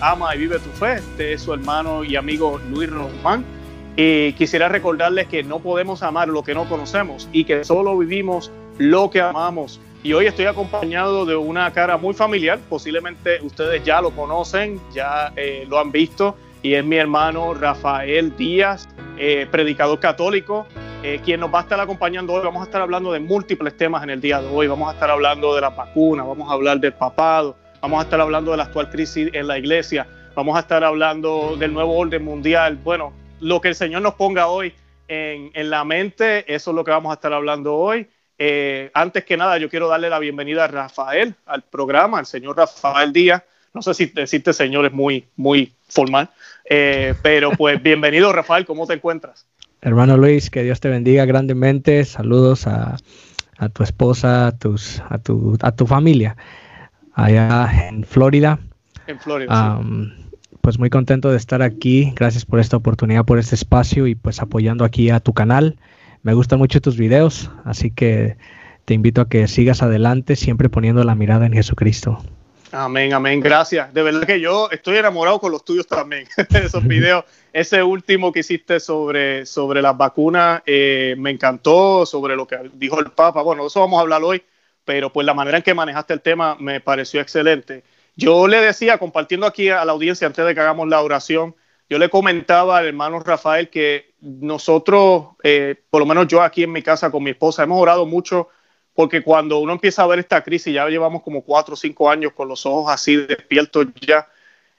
ama y vive tu fe. Este es su hermano y amigo Luis Román. Y quisiera recordarles que no podemos amar lo que no conocemos y que solo vivimos lo que amamos. Y hoy estoy acompañado de una cara muy familiar, posiblemente ustedes ya lo conocen, ya eh, lo han visto, y es mi hermano Rafael Díaz, eh, predicador católico, eh, quien nos va a estar acompañando hoy. Vamos a estar hablando de múltiples temas en el día de hoy. Vamos a estar hablando de la vacuna, vamos a hablar del papado, vamos a estar hablando de la actual crisis en la iglesia, vamos a estar hablando del nuevo orden mundial. Bueno, lo que el Señor nos ponga hoy en, la mente, eso es lo que vamos a estar hablando hoy. Eh, antes que nada, yo quiero darle la bienvenida a Rafael al programa, al señor Rafael Díaz. No sé si decirte señor es muy, muy formal, eh, pero pues bienvenido Rafael, ¿cómo te encuentras? Hermano Luis, que Dios te bendiga grandemente. Saludos a, tu esposa, a, tus, a, tu, a tu familia allá en Florida. En Florida. Pues muy contento de estar aquí. Gracias por esta oportunidad, por este espacio y pues apoyando aquí a tu canal. Me gustan mucho tus videos, así que te invito a que sigas adelante, siempre poniendo la mirada en Jesucristo. Amén, amén, gracias. De verdad que yo estoy enamorado con los tuyos también, esos videos. Ese último que hiciste sobre, sobre las vacunas eh, me encantó, sobre lo que dijo el Papa. Bueno, eso vamos a hablar hoy, pero pues la manera en que manejaste el tema me pareció excelente. Yo le decía, compartiendo aquí a la audiencia antes de que hagamos la oración, yo le comentaba al hermano Rafael que nosotros, eh, por lo menos yo aquí en mi casa con mi esposa, hemos orado mucho porque cuando uno empieza a ver esta crisis, ya llevamos como cuatro o cinco años con los ojos así despiertos ya,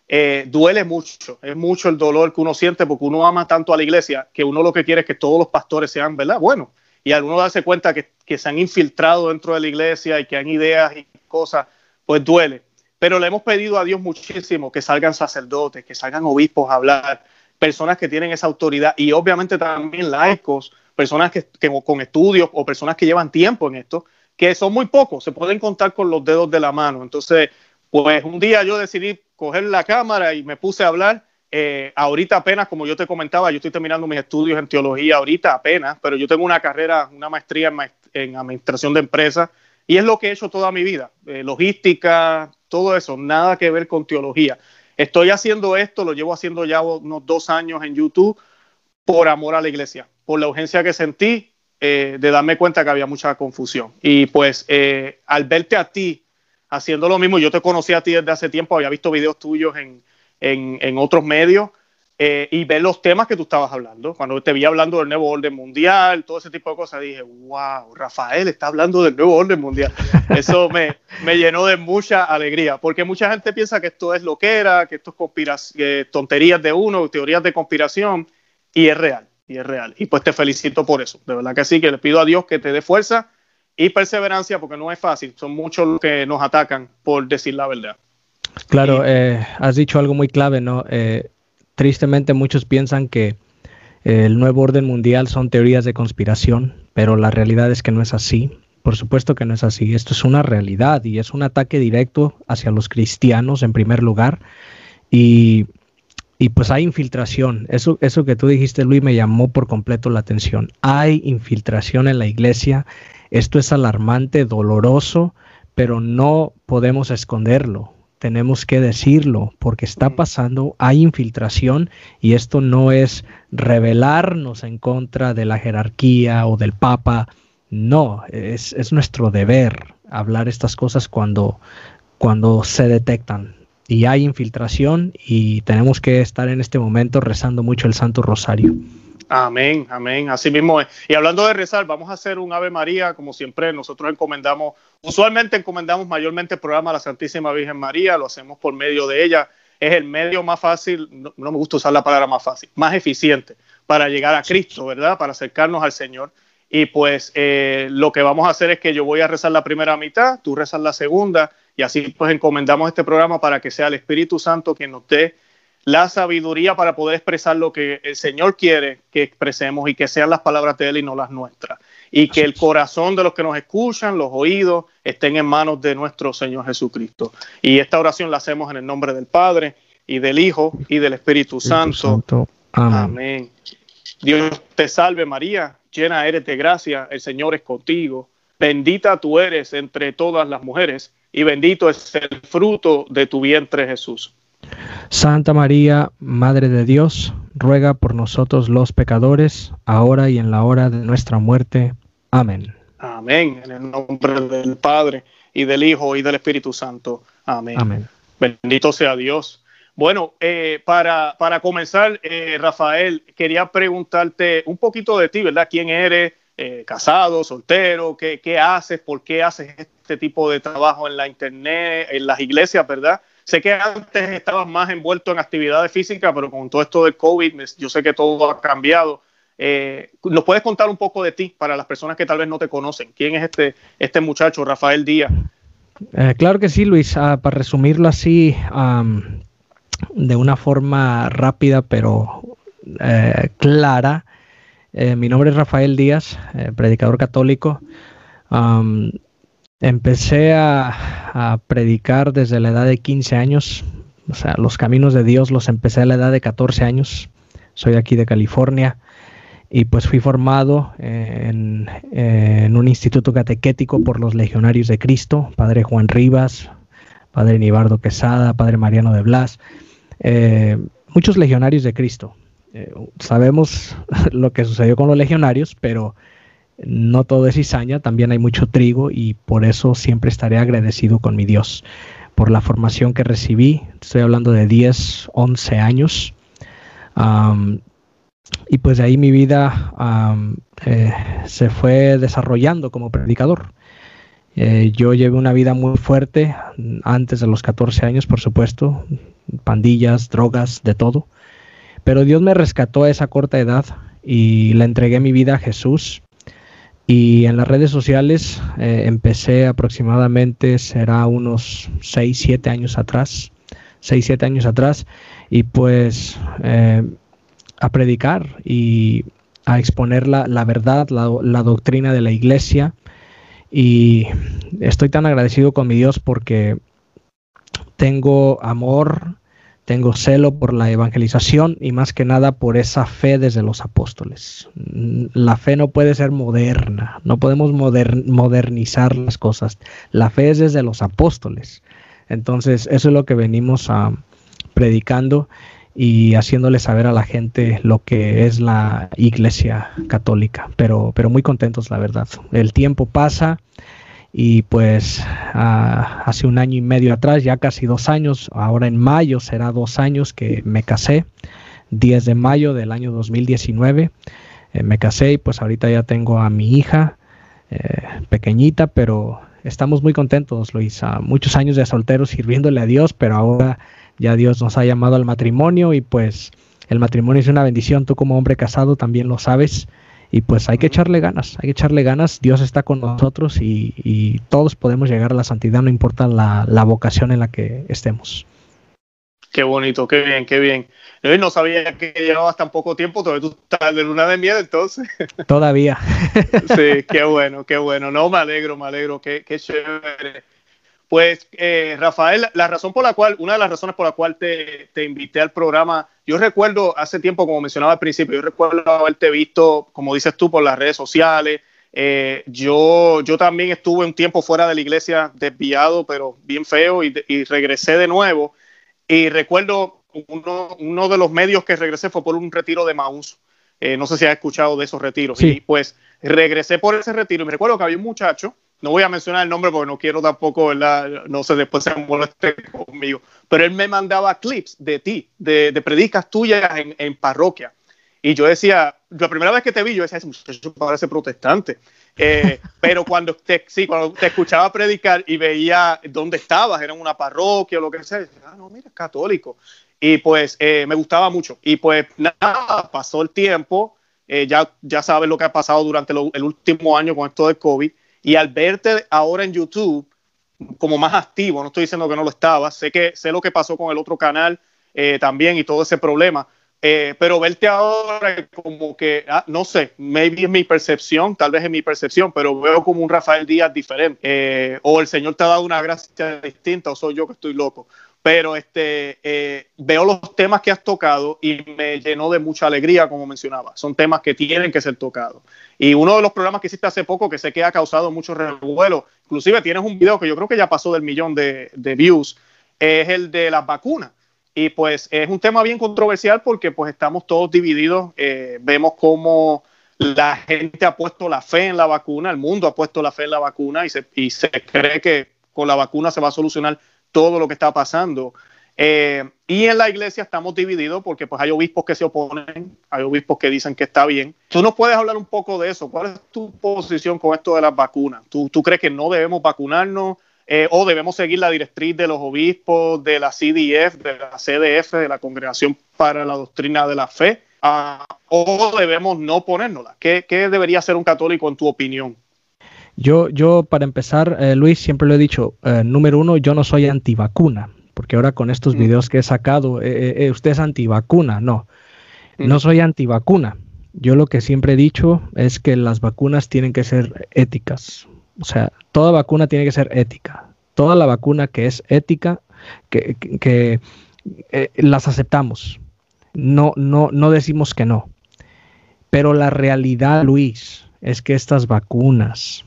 eh, duele mucho, es mucho el dolor que uno siente porque uno ama tanto a la iglesia que uno lo que quiere es que todos los pastores sean, ¿verdad? Bueno, y al uno darse cuenta que, que se han infiltrado dentro de la iglesia y que han ideas y cosas, pues duele. Pero le hemos pedido a Dios muchísimo que salgan sacerdotes, que salgan obispos a hablar, personas que tienen esa autoridad y obviamente también laicos personas que, con estudios o personas que llevan tiempo en esto, que son muy pocos, se pueden contar con los dedos de la mano. Entonces, pues un día yo decidí coger la cámara y me puse a hablar. Eh, ahorita apenas, como yo te comentaba, yo estoy terminando mis estudios en teología ahorita apenas, pero yo tengo una carrera, una maestría en, administración de empresas y es lo que he hecho toda mi vida, eh, logística, todo eso, nada que ver con teología. Estoy haciendo esto, lo llevo haciendo ya unos dos años en YouTube por amor a la iglesia por la urgencia que sentí eh, de darme cuenta que había mucha confusión. Y pues eh, al verte a ti haciendo lo mismo, yo te conocí a ti desde hace tiempo, había visto videos tuyos en, en, otros medios eh, y ver los temas que tú estabas hablando. Cuando te vi hablando del nuevo orden mundial, todo ese tipo de cosas, dije, wow, Rafael está hablando del nuevo orden mundial. Eso me, me llenó de mucha alegría, porque mucha gente piensa que esto es lo que era, que esto es tonterías de uno, teorías de conspiración, y es real y es real. Y pues te felicito por eso. De verdad que sí, que le pido a Dios que te dé fuerza y perseverancia porque no es fácil. Son muchos los que nos atacan por decir la verdad. Claro, eh, has dicho algo muy clave, ¿no? Eh, tristemente muchos piensan que eh, el nuevo orden mundial son teorías de conspiración, pero la realidad es que no es así. Por supuesto que no es así. Esto es una realidad y es un ataque directo hacia los cristianos en primer lugar. Y y pues hay infiltración. Eso, eso que tú dijiste, Luis, me llamó por completo la atención. Hay infiltración en la iglesia. Esto es alarmante, doloroso, pero no podemos esconderlo. Tenemos que decirlo porque está pasando, hay infiltración y esto no es rebelarnos en contra de la jerarquía o del papa. No, es, es nuestro deber hablar estas cosas cuando, cuando se detectan y hay infiltración y tenemos que estar en este momento rezando mucho el Santo Rosario. Amén, amén, así mismo es. Y hablando de rezar, vamos a hacer un Ave María, como siempre nosotros encomendamos, usualmente encomendamos mayormente el programa a la Santísima Virgen María, lo hacemos por medio de ella, es el medio más fácil, no, me gusta usar la palabra más fácil, más eficiente para llegar a Cristo, ¿verdad? Para acercarnos al Señor. Y pues eh, lo que vamos a hacer es que yo voy a rezar la primera mitad, tú rezas la segunda y así pues encomendamos este programa para que sea el Espíritu Santo quien nos dé la sabiduría para poder expresar lo que el Señor quiere que expresemos y que sean las palabras de Él y no las nuestras. Y que el corazón de los que nos escuchan, los oídos, estén en manos de nuestro Señor Jesucristo. Y esta oración la hacemos en el nombre del Padre y del Hijo y del Espíritu, Santo. Amén. Amén. Dios te salve María, llena eres de gracia, el Señor es contigo. Bendita tú eres entre todas las mujeres y bendito es el fruto de tu vientre Jesús. Santa María, Madre de Dios, ruega por nosotros los pecadores, ahora y en la hora de nuestra muerte. Amén. Amén. En el nombre del Padre, y del Hijo, y del Espíritu Santo. Amén. Amén. Bendito sea Dios. Bueno, eh, para, para, comenzar, eh, Rafael, quería preguntarte un poquito de ti, ¿verdad? ¿Quién eres? Eh, ¿Casado, soltero? ¿qué, ¿Qué haces? ¿Por qué haces este tipo de trabajo en la internet, en las iglesias, verdad? Sé que antes estabas más envuelto en actividades físicas, pero con todo esto del COVID, yo sé que todo ha cambiado. Eh, ¿Nos puedes contar un poco de ti para las personas que tal vez no te conocen? ¿Quién es este, este muchacho, Rafael Díaz? Eh, claro que sí, Luis. Ah, para resumirlo así, de una forma rápida pero eh, clara, mi nombre es Rafael Díaz, predicador católico. Empecé a, predicar desde la edad de 15 años, o sea, los caminos de Dios los empecé a la edad de 14 años. Soy aquí de California y pues fui formado en, un instituto catequético por los legionarios de Cristo, Padre Juan Rivas, Padre Nibardo Quesada, Padre Mariano de Blas, eh, muchos legionarios de Cristo. Eh, sabemos lo que sucedió con los legionarios, pero no todo es cizaña, también hay mucho trigo y por eso siempre estaré agradecido con mi Dios por la formación que recibí. Estoy hablando de 10, 11 años. y pues de ahí mi vida eh, se fue desarrollando como predicador. Eh, yo llevé una vida muy fuerte antes de los 14 años, por supuesto, pandillas, drogas, de todo. Pero Dios me rescató a esa corta edad y le entregué mi vida a Jesús y en las redes sociales eh, empecé aproximadamente, será unos 6, 7 años atrás, 6, 7 años atrás, y pues eh, a predicar y a exponer la, la verdad, la, la, doctrina de la iglesia. Y estoy tan agradecido con mi Dios porque tengo amor, tengo celo por la evangelización y más que nada por esa fe desde los apóstoles. La fe no puede ser moderna, no podemos modernizar las cosas. La fe es desde los apóstoles. Entonces, eso es lo que venimos a, predicando y haciéndole saber a la gente lo que es la iglesia católica. Pero, pero muy contentos, la verdad. El tiempo pasa y pues ah, hace un año y medio atrás, ya casi dos años, ahora en mayo será dos años que me casé, 10 de mayo del año 2019, eh, me casé y pues ahorita ya tengo a mi hija eh, pequeñita, pero estamos muy contentos, Luis, muchos años de soltero sirviéndole a Dios, pero ahora ya Dios nos ha llamado al matrimonio y pues el matrimonio es una bendición, tú como hombre casado también lo sabes y pues hay que echarle ganas, hay que echarle ganas, Dios está con nosotros y, todos podemos llegar a la santidad, no importa la, vocación en la que estemos. Qué bonito, qué bien, qué bien. Yo no sabía que llevabas tan poco tiempo, todavía tú estás de luna de miel entonces. Todavía. sí, qué bueno, qué bueno. No, me alegro, me alegro, qué, qué chévere. Pues, eh, Rafael, la razón por la cual, una de las razones por la cual te, te, invité al programa, yo recuerdo hace tiempo, como mencionaba al principio, yo recuerdo haberte visto, como dices tú, por las redes sociales. Eh, yo, yo también estuve un tiempo fuera de la iglesia, desviado, pero bien feo, y, y regresé de nuevo. Y recuerdo uno, uno, de los medios que regresé fue por un retiro de Maús. Eh, no sé si has escuchado de esos retiros. Sí. Y pues regresé por ese retiro y me recuerdo que había un muchacho no voy a mencionar el nombre porque no quiero tampoco, ¿verdad? No sé, después se moleste conmigo. Pero él me mandaba clips de ti, de, de predicas tuyas en, en, parroquia. Y yo decía, la primera vez que te vi, yo decía, ese muchacho parece protestante. Eh, pero cuando te, sí, cuando te escuchaba predicar y veía dónde estabas, era en una parroquia o lo que sea, decía, ah, no, mira, es católico. Y pues eh, me gustaba mucho. Y pues nada, pasó el tiempo. Eh, ya, ya sabes lo que ha pasado durante lo, el último año con esto del COVID y al verte ahora en YouTube como más activo, no estoy diciendo que no lo estaba, sé que sé lo que pasó con el otro canal eh, también y todo ese problema, eh, pero verte ahora como que, ah, no sé, maybe es mi percepción, tal vez es mi percepción, pero veo como un Rafael Díaz diferente, eh, o el Señor te ha dado una gracia distinta, o soy yo que estoy loco pero este, eh, veo los temas que has tocado y me llenó de mucha alegría, como mencionaba. Son temas que tienen que ser tocados. Y uno de los programas que hiciste hace poco, que sé que ha causado mucho revuelo, inclusive tienes un video que yo creo que ya pasó del millón de, views, es el de las vacunas. Y pues es un tema bien controversial porque pues estamos todos divididos. Eh, vemos cómo la gente ha puesto la fe en la vacuna, el mundo ha puesto la fe en la vacuna y se, y se cree que con la vacuna se va a solucionar todo lo que está pasando. Eh, y en la iglesia estamos divididos porque pues hay obispos que se oponen, hay obispos que dicen que está bien. Tú nos puedes hablar un poco de eso. ¿Cuál es tu posición con esto de las vacunas? ¿Tú, crees que no debemos vacunarnos eh, o debemos seguir la directriz de los obispos, de la CDF, de la CDF, de la Congregación para la Doctrina de la Fe? Ah, ¿O debemos no ponérnosla? ¿Qué, ¿Qué, debería ser un católico en tu opinión? Yo, yo para empezar, eh, Luis, siempre lo he dicho, número uno, yo no soy antivacuna porque ahora con estos mm. videos que he sacado, eh, eh, eh, usted es antivacuna, no, mm. no soy antivacuna. Yo lo que siempre he dicho es que las vacunas tienen que ser éticas. O sea, toda vacuna tiene que ser ética. Toda la vacuna que es ética, que, las aceptamos. No, no, no decimos que no. Pero la realidad, Luis, es que estas vacunas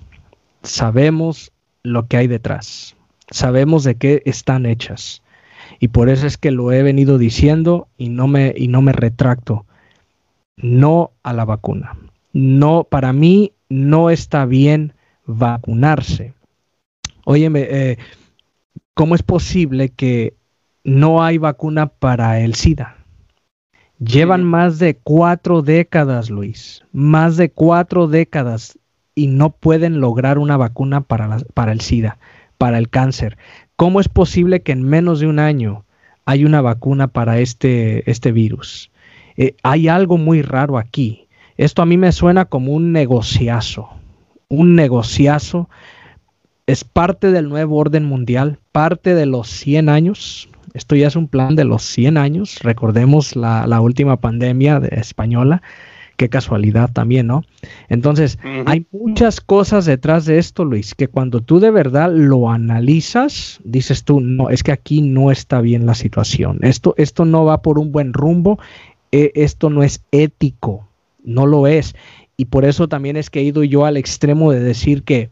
sabemos lo que hay detrás sabemos de qué están hechas. Y por eso es que lo he venido diciendo y no me, y no me retracto. No a la vacuna. No, para mí no está bien vacunarse. Óyeme, eh, ¿cómo es posible que no hay vacuna para el SIDA? Llevan más de cuatro décadas, Luis, más de cuatro décadas y no pueden lograr una vacuna para, para el SIDA para el cáncer. ¿Cómo es posible que en menos de un año hay una vacuna para este, este virus? Eh, hay algo muy raro aquí. Esto a mí me suena como un negociazo. Un negociazo es parte del nuevo orden mundial, parte de los 100 años. Esto ya es un plan de los 100 años. Recordemos la, la última pandemia española qué casualidad también, ¿no? Entonces, hay muchas cosas detrás de esto, Luis, que cuando tú de verdad lo analizas, dices tú, no, es que aquí no está bien la situación, esto, esto no va por un buen rumbo, eh, esto no es ético, no lo es. Y por eso también es que he ido yo al extremo de decir que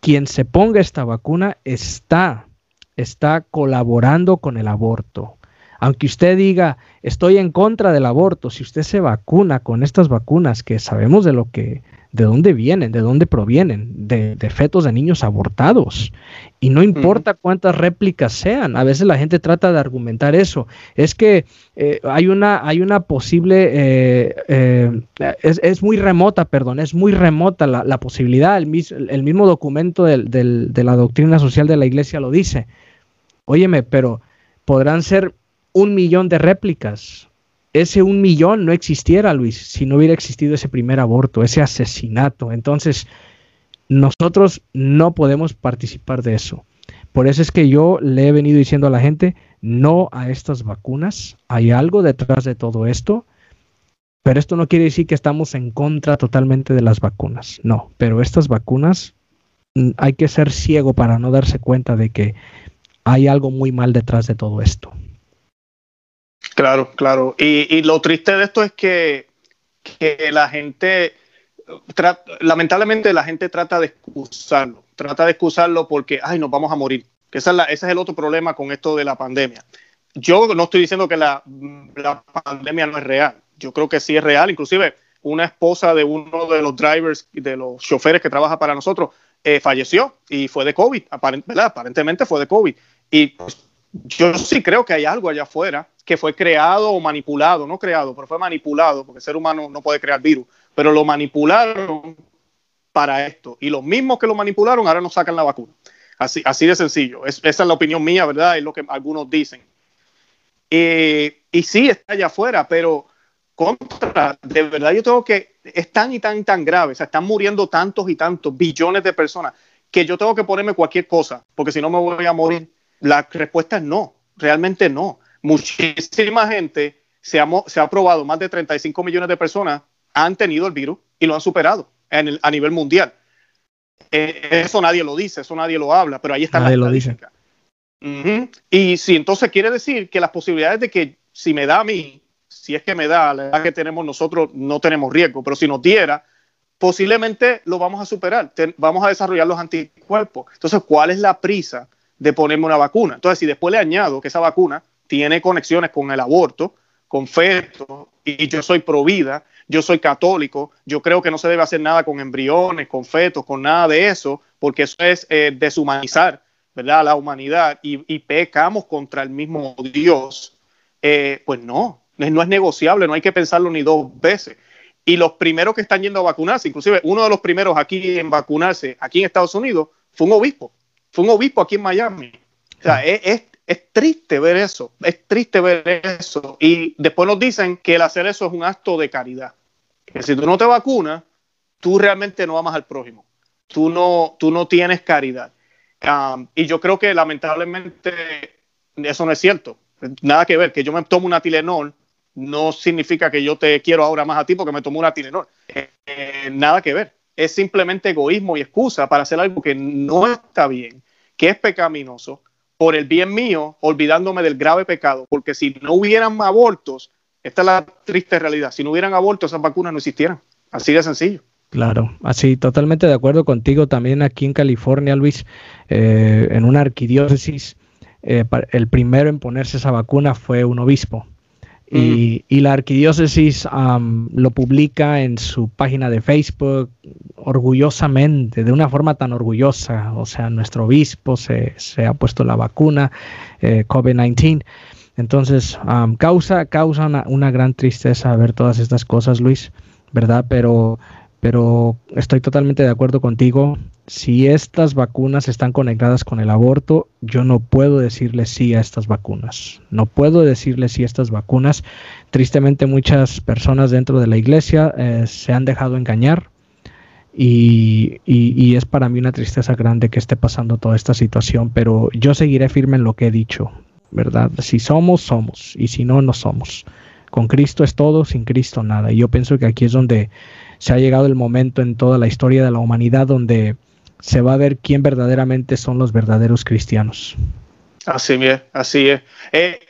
quien se ponga esta vacuna está, está colaborando con el aborto. Aunque usted diga, estoy en contra del aborto, si usted se vacuna con estas vacunas que sabemos de lo que, de dónde vienen, de dónde provienen, de, fetos de niños abortados. Y no importa cuántas réplicas sean, a veces la gente trata de argumentar eso. Es que eh, hay, una, hay una posible, eh, eh, es, muy remota, perdón, es muy remota la, posibilidad, el, el, mismo documento de la doctrina social de la iglesia lo dice. Óyeme, pero podrán ser un millón de réplicas. Ese un millón no existiera, Luis, si no hubiera existido ese primer aborto, ese asesinato. Entonces, nosotros no podemos participar de eso. Por eso es que yo le he venido diciendo a la gente, no a estas vacunas. Hay algo detrás de todo esto. Pero esto no quiere decir que estamos en contra totalmente de las vacunas. No, pero estas vacunas mm, hay que ser ciego para no darse cuenta de que hay algo muy mal detrás de todo esto. Claro, claro. Y, lo triste de esto es que, la gente, lamentablemente la gente trata de excusarlo, trata de excusarlo porque, ay, nos vamos a morir. Esa es ese es el otro problema con esto de la pandemia. Yo no estoy diciendo que la, pandemia no es real. Yo creo que sí es real. Inclusive una esposa de uno de los drivers, de los choferes que trabaja para nosotros, eh, falleció y fue de COVID, aparentemente fue de COVID. Y pues, yo sí creo que hay algo allá afuera que fue creado o manipulado, no creado, pero fue manipulado, porque el ser humano no puede crear virus, pero lo manipularon para esto. Y los mismos que lo manipularon ahora nos sacan la vacuna. Así, así de sencillo. esa es la opinión mía, ¿verdad? Es lo que algunos dicen. Eh, y sí, está allá afuera, pero contra, de verdad yo tengo que, es tan y tan y tan grave, o sea, están muriendo tantos y tantos billones de personas que yo tengo que ponerme cualquier cosa, porque si no me voy a morir. La respuesta es no, realmente no muchísima gente se ha, se ha probado, más de 35 millones de personas han tenido el virus y lo han superado a nivel mundial. Eh, eso nadie lo dice, eso nadie lo habla, pero ahí está nadie la lo dice. Y si entonces quiere decir que las posibilidades de que si me da a mí, si es que me da, la edad que tenemos nosotros, no tenemos riesgo, pero si nos diera, posiblemente lo vamos a superar, vamos a desarrollar los anticuerpos. Entonces, ¿cuál es la prisa de ponerme una vacuna? Entonces, si después le añado que esa vacuna tiene conexiones con el aborto, con fetos, y yo soy pro vida, yo soy católico, yo creo que no se debe hacer nada con embriones, con fetos, con nada de eso, porque eso es eh, deshumanizar ¿verdad? la humanidad y, pecamos contra el mismo Dios, eh, pues no, no es negociable, no hay que pensarlo ni dos veces. Y los primeros que están yendo a vacunarse, inclusive uno de los primeros aquí en vacunarse, aquí en Estados Unidos, fue un obispo, fue un obispo aquí en Miami. O sea, es, es triste ver eso, es triste ver eso. Y después nos dicen que el hacer eso es un acto de caridad. Que si tú no te vacunas, tú realmente no amas al prójimo. Tú no, tú no tienes caridad. Um, y yo creo que lamentablemente eso no es cierto. Nada que ver. Que yo me tomo una Tilenol no significa que yo te quiero ahora más a ti porque me tomo una Tilenol. Eh, nada que ver. Es simplemente egoísmo y excusa para hacer algo que no está bien, que es pecaminoso por el bien mío, olvidándome del grave pecado, porque si no hubieran abortos, esta es la triste realidad, si no hubieran abortos, esas vacunas no existieran. Así de sencillo. Claro, así totalmente de acuerdo contigo. También aquí en California, Luis, eh, en una arquidiócesis, eh, el primero en ponerse esa vacuna fue un obispo. Y, la arquidiócesis lo publica en su página de Facebook orgullosamente, de una forma tan orgullosa. O sea, nuestro obispo se, ha puesto la vacuna eh, COVID-19. Entonces, causa, causa una, una, gran tristeza ver todas estas cosas, Luis, ¿verdad? Pero, pero estoy totalmente de acuerdo contigo si estas vacunas están conectadas con el aborto, yo no puedo decirle sí a estas vacunas. No puedo decirle sí a estas vacunas. Tristemente muchas personas dentro de la iglesia eh, se han dejado engañar y, y, es para mí una tristeza grande que esté pasando toda esta situación, pero yo seguiré firme en lo que he dicho, ¿verdad? Si somos, somos y si no, no somos. Con Cristo es todo, sin Cristo nada. Y yo pienso que aquí es donde se ha llegado el momento en toda la historia de la humanidad donde se va a ver quién verdaderamente son los verdaderos cristianos. Así es, así es. Eh,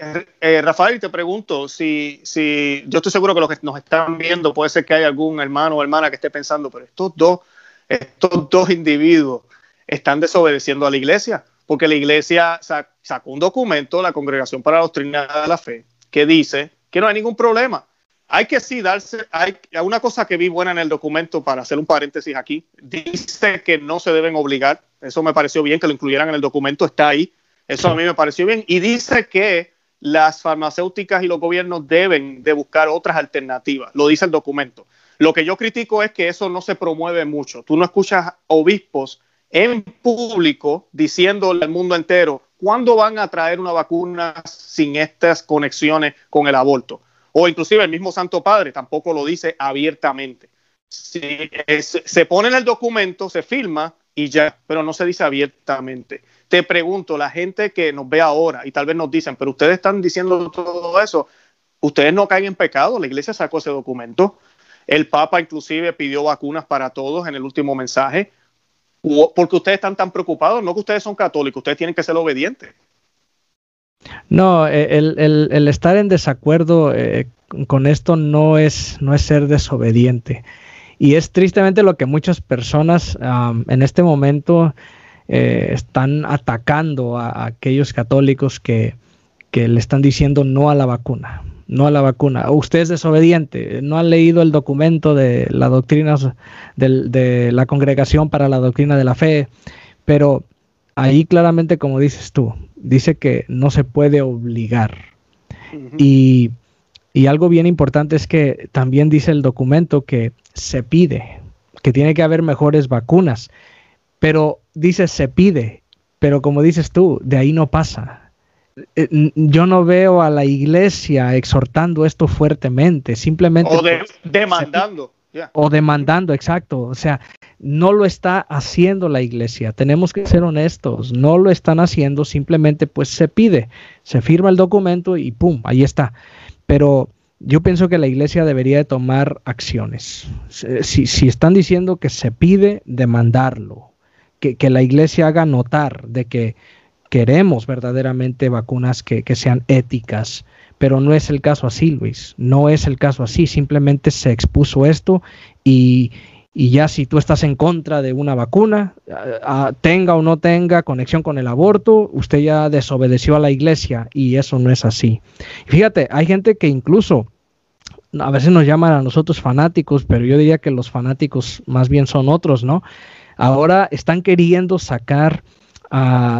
eh, Rafael, te pregunto si, si yo estoy seguro que los que nos están viendo puede ser que hay algún hermano o hermana que esté pensando, pero estos dos, estos dos individuos están desobedeciendo a la iglesia, porque la iglesia sacó un documento, la Congregación para la Doctrina de la Fe, que dice que no hay ningún problema hay que sí darse, hay una cosa que vi buena en el documento, para hacer un paréntesis aquí, dice que no se deben obligar, eso me pareció bien que lo incluyeran en el documento, está ahí, eso a mí me pareció bien, y dice que las farmacéuticas y los gobiernos deben de buscar otras alternativas, lo dice el documento. Lo que yo critico es que eso no se promueve mucho, tú no escuchas obispos en público diciéndole al mundo entero, ¿cuándo van a traer una vacuna sin estas conexiones con el aborto? O inclusive el mismo Santo Padre tampoco lo dice abiertamente. se pone en el documento, se firma y ya, pero no se dice abiertamente. Te pregunto, la gente que nos ve ahora y tal vez nos dicen, pero ustedes están diciendo todo eso, ustedes no caen en pecado, la iglesia sacó ese documento, el Papa inclusive pidió vacunas para todos en el último mensaje, porque ustedes están tan preocupados, no que ustedes son católicos, ustedes tienen que ser obedientes. No, eh, el, estar en desacuerdo eh, con esto no es, no es ser desobediente. Y es tristemente lo que muchas personas en este momento eh, están atacando a, aquellos católicos que, le están diciendo no a la vacuna, no a la vacuna. Usted es desobediente, no ha leído el documento de la doctrina de la Congregación para la Doctrina de la Fe, pero ahí claramente, como dices tú, dice que no se puede obligar. y, algo bien importante es que también dice el documento que se pide, que tiene que haber mejores vacunas, pero dice se pide, pero como dices tú, de ahí no pasa. Eh, yo no veo a la iglesia exhortando esto fuertemente, simplemente... O demandando. O demandando, exacto. O sea, no lo está haciendo la iglesia. Tenemos que ser honestos. No lo están haciendo, simplemente pues se pide, se firma el documento y ¡pum! Ahí está. Pero yo pienso que la iglesia debería de tomar acciones. Si, si están diciendo que se pide, demandarlo. Que, que, la iglesia haga notar de que queremos verdaderamente vacunas que, que sean éticas, pero no es el caso así, Luis. No es el caso así. Simplemente se expuso esto y, y ya si tú estás en contra de una vacuna, tenga o no tenga conexión con el aborto, usted ya desobedeció a la iglesia y eso no es así. Fíjate, hay gente que incluso a veces nos llaman a nosotros fanáticos, pero yo diría que los fanáticos más bien son otros, ¿no? Ahora están queriendo sacar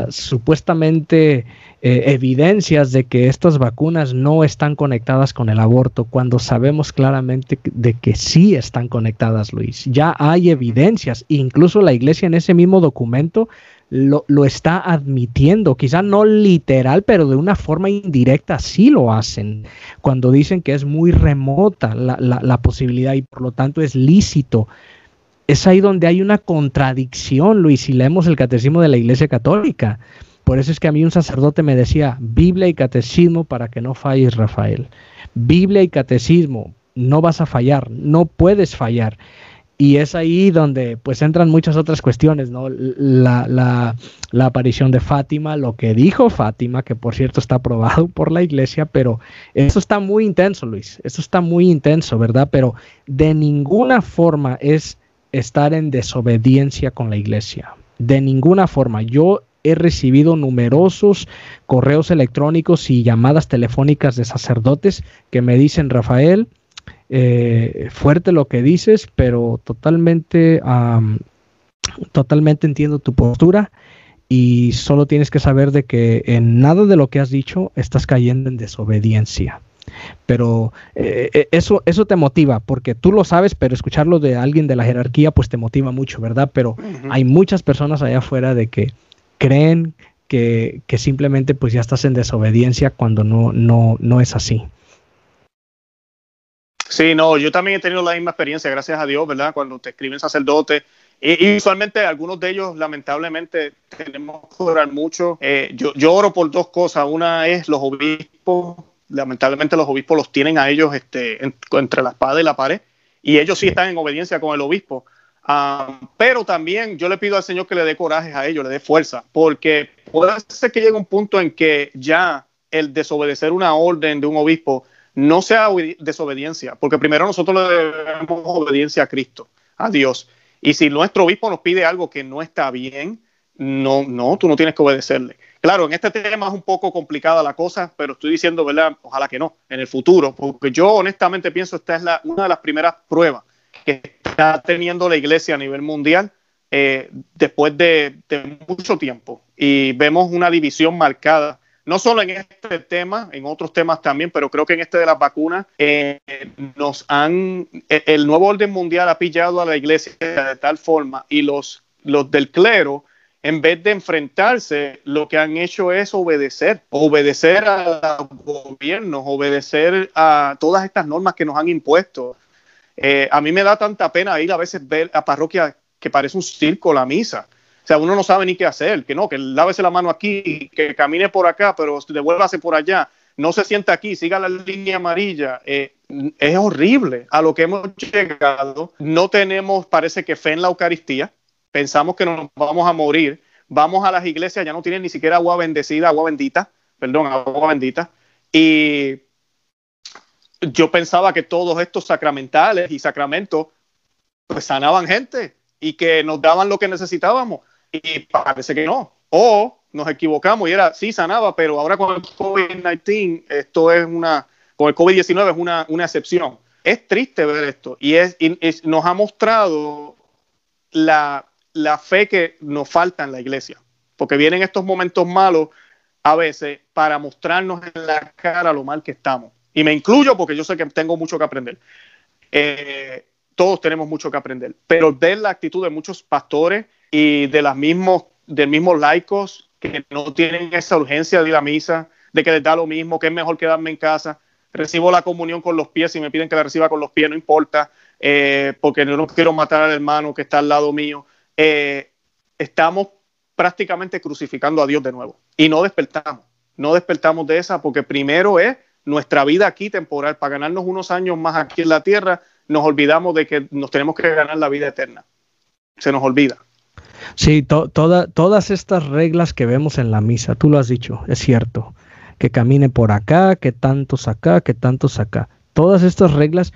supuestamente eh, evidencias de que estas vacunas no están conectadas con el aborto, cuando sabemos claramente de que sí están conectadas, Luis. Ya hay evidencias, incluso la iglesia en ese mismo documento lo, está admitiendo, quizá no literal, pero de una forma indirecta sí lo hacen, cuando dicen que es muy remota la, la posibilidad y por lo tanto es lícito es ahí donde hay una contradicción, Luis, si leemos el catecismo de la Iglesia Católica. Por eso es que a mí un sacerdote me decía, Biblia y catecismo para que no falles, Rafael. Biblia y catecismo, no vas a fallar, no puedes fallar. Y es ahí donde pues entran muchas otras cuestiones, ¿no? La, la, la, aparición de Fátima, lo que dijo Fátima, que por cierto está aprobado por la iglesia, pero eso está muy intenso, Luis, eso está muy intenso, ¿verdad? Pero de ninguna forma es estar en desobediencia con la iglesia. De ninguna forma. Yo he recibido numerosos correos electrónicos y llamadas telefónicas de sacerdotes que me dicen, Rafael, eh, fuerte lo que dices, pero totalmente, totalmente entiendo tu postura y solo tienes que saber de que en nada de lo que has dicho estás cayendo en desobediencia. Pero eh, eh, eso, eso te motiva, porque tú lo sabes, pero escucharlo de alguien de la jerarquía, pues te motiva mucho, ¿verdad? Pero hay muchas personas allá afuera de que creen que, que, simplemente pues ya estás en desobediencia cuando no, no, no es así. Sí, no, yo también he tenido la misma experiencia, gracias a Dios, ¿verdad? Cuando te escriben sacerdote, y, usualmente algunos de ellos, lamentablemente, tenemos que orar mucho. Eh, yo, yo oro por dos cosas. Una es los obispos lamentablemente los obispos los tienen a ellos este, entre la espada y la pared, y ellos sí están en obediencia con el obispo. Ah, pero también yo le pido al Señor que le dé coraje a ellos, le dé fuerza, porque puede ser que llegue un punto en que ya el desobedecer una orden de un obispo no sea desobediencia, porque primero nosotros le debemos obediencia a Cristo, a Dios. Y si nuestro obispo nos pide algo que no está bien, no, no, tú no tienes que obedecerle. Claro, en este tema es un poco complicada la cosa, pero estoy diciendo, ¿verdad? Ojalá que no, en el futuro, porque yo honestamente pienso esta es la, una de las primeras pruebas que está teniendo la iglesia a nivel mundial eh, después de, mucho tiempo. Y vemos una división marcada, no solo en este tema, en otros temas también, pero creo que en este de las vacunas eh, nos han, el nuevo orden mundial ha pillado a la iglesia de tal forma y los, los del clero en vez de enfrentarse, lo que han hecho es obedecer, obedecer a los gobiernos, obedecer a todas estas normas que nos han impuesto. Eh, a mí me da tanta pena ir a veces ver a parroquia que parece un circo la misa. O sea, uno no sabe ni qué hacer, que no, que lávese la mano aquí, que camine por acá, pero devuélvase por allá, no se sienta aquí, siga la línea amarilla. Eh, es horrible a lo que hemos llegado. No tenemos, parece que fe en la Eucaristía pensamos que nos vamos a morir, vamos a las iglesias, ya no tienen ni siquiera agua bendecida, agua bendita, perdón, agua bendita, y yo pensaba que todos estos sacramentales y sacramentos pues sanaban gente y que nos daban lo que necesitábamos y parece que no. O nos equivocamos y era, sí, sanaba, pero ahora con el COVID-19 esto es una, con el COVID-19 es una, una, excepción. Es triste ver esto y, es, y nos ha mostrado la, la fe que nos falta en la iglesia, porque vienen estos momentos malos a veces para mostrarnos en la cara lo mal que estamos. Y me incluyo porque yo sé que tengo mucho que aprender. Eh, todos tenemos mucho que aprender, pero ver la actitud de muchos pastores y de las mismos, de mismos laicos que no tienen esa urgencia de ir a misa, de que les da lo mismo, que es mejor quedarme en casa, recibo la comunión con los pies, y me piden que la reciba con los pies, no importa, eh, porque no quiero matar al hermano que está al lado mío. Eh, estamos prácticamente crucificando a Dios de nuevo. Y no despertamos, no despertamos de esa porque primero es nuestra vida aquí temporal, para ganarnos unos años más aquí en la tierra, nos olvidamos de que nos tenemos que ganar la vida eterna. Se nos olvida. Sí, todas estas reglas que vemos en la misa, tú lo has dicho, es cierto, que camine por acá, que tantos acá, que tantos acá, todas estas reglas,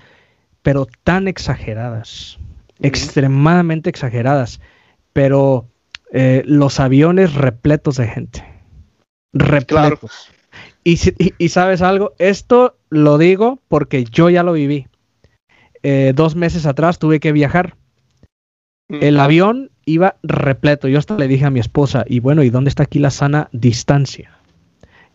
pero tan exageradas, extremadamente exageradas, pero eh, los aviones repletos de gente. Repletos. Y, y, sabes algo, esto lo digo porque yo ya lo viví. Eh, dos meses atrás tuve que viajar. El avión iba repleto. Yo hasta le dije a mi esposa, y bueno, ¿y dónde está aquí la sana distancia?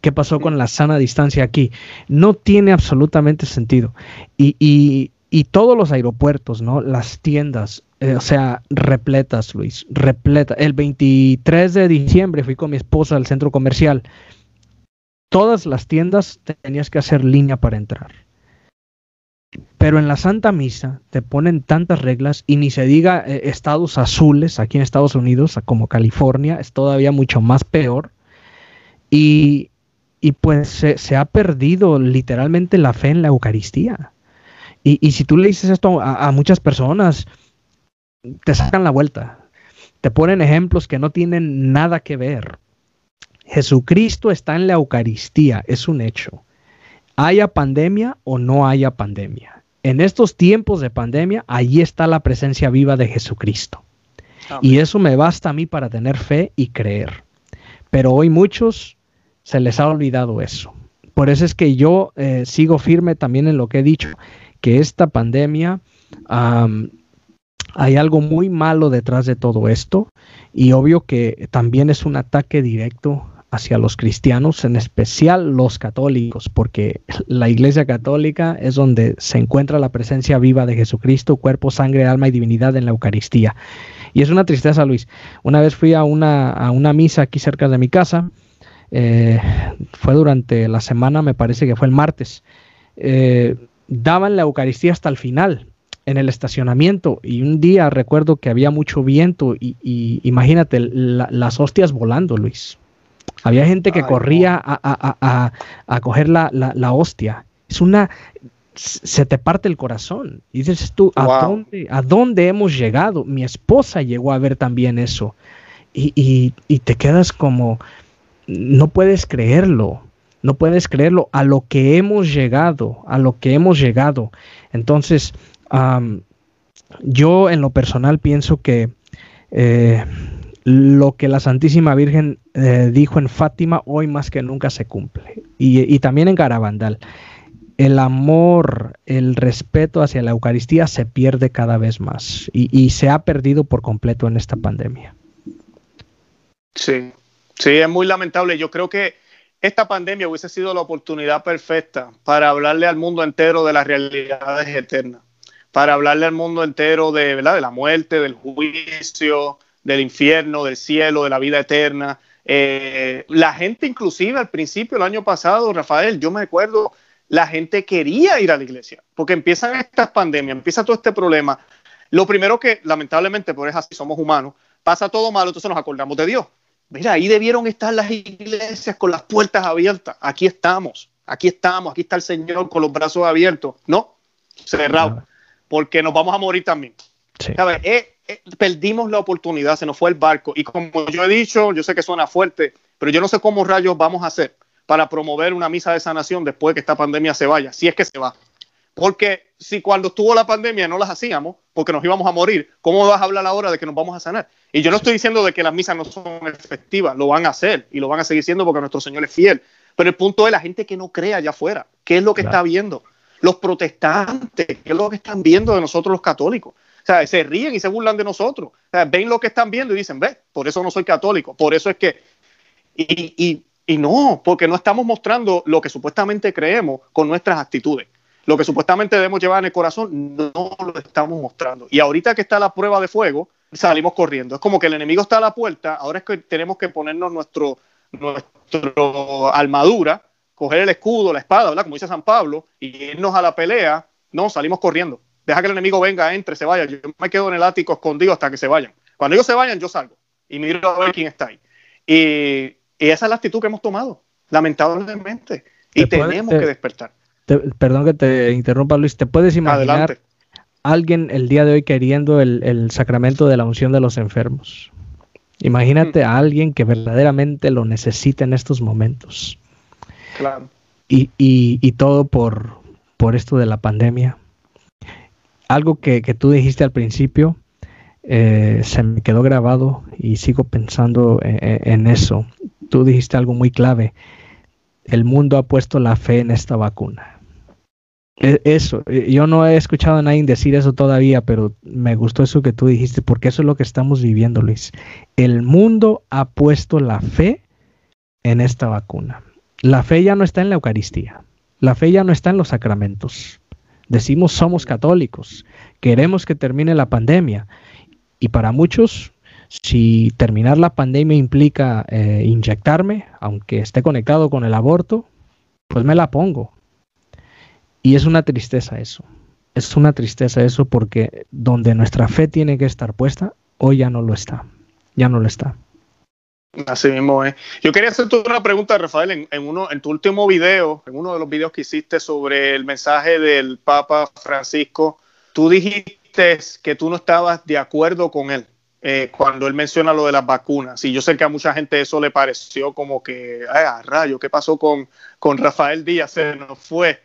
¿Qué pasó con la sana distancia aquí? No tiene absolutamente sentido. Y, y, y todos los aeropuertos, ¿no? Las tiendas, eh, o sea, repletas, Luis, repleta. El 23 de diciembre fui con mi esposa al centro comercial. Todas las tiendas tenías que hacer línea para entrar. Pero en la Santa Misa te ponen tantas reglas y ni se diga eh, estados azules aquí en Estados Unidos, como California, es todavía mucho más peor. Y, pues se ha perdido literalmente la fe en la Eucaristía. Y, si tú le dices esto a, muchas personas, te sacan la vuelta. Te ponen ejemplos que no tienen nada que ver. Jesucristo está en la Eucaristía, es un hecho. Haya pandemia o no haya pandemia. En estos tiempos de pandemia, allí está la presencia viva de Jesucristo. Y eso me basta a mí para tener fe y creer. Pero hoy muchos se les ha olvidado eso. Por eso es que yo eh, sigo firme también en lo que he dicho que esta pandemia hay algo muy malo detrás de todo esto y obvio que también es un ataque directo hacia los cristianos, en especial los católicos, porque la Iglesia Católica es donde se encuentra la presencia viva de Jesucristo, cuerpo, sangre, alma y divinidad en la Eucaristía. Y es una tristeza, Luis. Una vez fui a una, a una misa aquí cerca de mi casa, eh, fue durante la semana, me parece que fue el martes. Eh, daban la Eucaristía hasta el final en el estacionamiento y un día recuerdo que había mucho viento y, imagínate las hostias volando, Luis. Había gente que corría a, a, coger la, hostia. Es una... Se te parte el corazón. Y dices tú, ¿a, dónde, ¿a dónde hemos llegado? Mi esposa llegó a ver también eso. Y, y te quedas como, no puedes creerlo. No puedes creerlo a lo que hemos llegado, a lo que hemos llegado. Entonces, yo en lo personal pienso que eh, lo que la Santísima Virgen eh, dijo en Fátima hoy más que nunca se cumple. Y, también en Garabandal. El amor, el respeto hacia la Eucaristía se pierde cada vez más y se ha perdido por completo en esta pandemia. Sí, sí, es muy lamentable. Yo creo que esta pandemia hubiese sido la oportunidad perfecta para hablarle al mundo entero de las realidades eternas, para hablarle al mundo entero de, la muerte, del juicio, del infierno, del cielo, de la vida eterna. Eh, la gente inclusive al principio, el año pasado, Rafael, yo me acuerdo, la gente quería ir a la iglesia, porque empiezan estas pandemias, empieza todo este problema. Lo primero que, lamentablemente, por es así, somos humanos, pasa todo malo, entonces nos acordamos de Dios. Mira, ahí debieron estar las iglesias con las puertas abiertas. Aquí estamos, aquí estamos, aquí está el Señor con los brazos abiertos. No, cerrado, porque nos vamos a morir también. Eh, eh, perdimos la oportunidad, se nos fue el barco. Y como yo he dicho, yo sé que suena fuerte, pero yo no sé cómo rayos vamos a hacer para promover una misa de sanación después de que esta pandemia se vaya, si es que se va. Porque si cuando estuvo la pandemia no las hacíamos, porque nos íbamos a morir, ¿cómo vas a hablar ahora de que nos vamos a sanar? Y yo no estoy diciendo de que las misas no son efectivas, lo van a hacer y lo van a seguir siendo porque nuestro Señor es fiel. Pero el punto es la gente que no cree allá afuera. ¿Qué es lo que está viendo? Los protestantes, ¿qué es lo que están viendo de nosotros los católicos? O sea, se ríen y se burlan de nosotros. O sea, ven lo que están viendo y dicen, ve, por eso no soy católico, por eso es que... Y, y, y no, porque no estamos mostrando lo que supuestamente creemos con nuestras actitudes lo que supuestamente debemos llevar en el corazón, no lo estamos mostrando. Y ahorita que está la prueba de fuego, salimos corriendo. Es como que el enemigo está a la puerta, ahora es que tenemos que ponernos nuestro, nuestro armadura, coger el escudo, la espada, ¿verdad? Como dice San Pablo, y irnos a la pelea. No, salimos corriendo. Deja que el enemigo venga, entre, se vaya. Yo me quedo en el ático escondido hasta que se vayan. Cuando ellos se vayan, yo salgo y miro a ver quién está ahí. Y, esa es la actitud que hemos tomado, lamentablemente. Y tenemos que despertar perdón que te interrumpa, Luis. ¿Te puedes imaginar alguien el día de hoy queriendo el, sacramento de la unción de los enfermos? Imagínate mm. a alguien que verdaderamente lo necesita en estos momentos. Claro. Y, y, todo por, por esto de la pandemia. algo que, tú dijiste al principio eh, se me quedó grabado y sigo pensando en, en, eso. Tú dijiste algo muy clave. El mundo ha puesto la fe en esta vacuna. E, eso, eh, yo no he escuchado a nadie decir eso todavía, pero me gustó eso que tú dijiste, porque eso es lo que estamos viviendo, Luis. El mundo ha puesto la fe en esta vacuna. La fe ya no está en la Eucaristía, la fe ya no está en los sacramentos. Decimos somos católicos, queremos que termine la pandemia. Y para muchos, si terminar la pandemia implica eh, inyectarme, aunque esté conectado con el aborto, pues me la pongo. Y es una tristeza eso. Es una tristeza eso porque donde nuestra fe tiene que estar puesta, hoy ya no lo está. Ya no lo está. Así mismo es. Yo quería hacerte una pregunta, Rafael, en, uno, en tu último video, en uno de los videos que hiciste sobre el mensaje del Papa Francisco, tú dijiste que tú no estabas de acuerdo con él eh, cuando él menciona lo de las vacunas. Y yo sé que a mucha gente eso le pareció como que, ay, rayo, ¿qué pasó con, con Rafael Díaz? Se nos fue.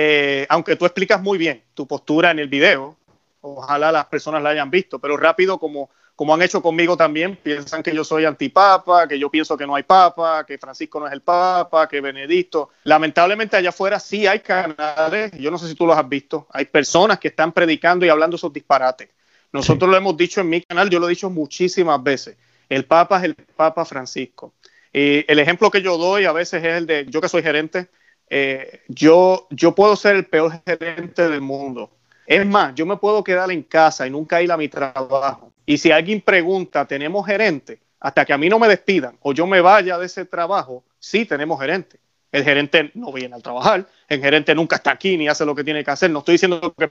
Eh, aunque tú explicas muy bien tu postura en el video, ojalá las personas la hayan visto, pero rápido como, como han hecho conmigo también, piensan que yo soy antipapa, que yo pienso que no hay papa, que Francisco no es el papa, que Benedicto. Lamentablemente allá afuera sí hay canales, yo no sé si tú los has visto, hay personas que están predicando y hablando esos disparates. Nosotros lo hemos dicho en mi canal, yo lo he dicho muchísimas veces, el papa es el papa Francisco. Y el ejemplo que yo doy a veces es el de, yo que soy gerente, eh, yo, yo puedo ser el peor gerente del mundo. Es más, yo me puedo quedar en casa y nunca ir a mi trabajo. Y si alguien pregunta, ¿tenemos gerente? Hasta que a mí no me despidan o yo me vaya de ese trabajo, sí tenemos gerente. El gerente no viene al trabajar, el gerente nunca está aquí ni hace lo que tiene que hacer. No estoy diciendo que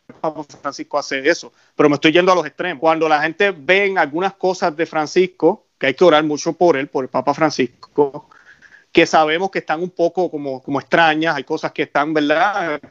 Francisco hace eso, pero me estoy yendo a los extremos. Cuando la gente ve en algunas cosas de Francisco, que hay que orar mucho por él, por el Papa Francisco, que sabemos que están un poco como, como extrañas, hay cosas que están, ¿verdad?,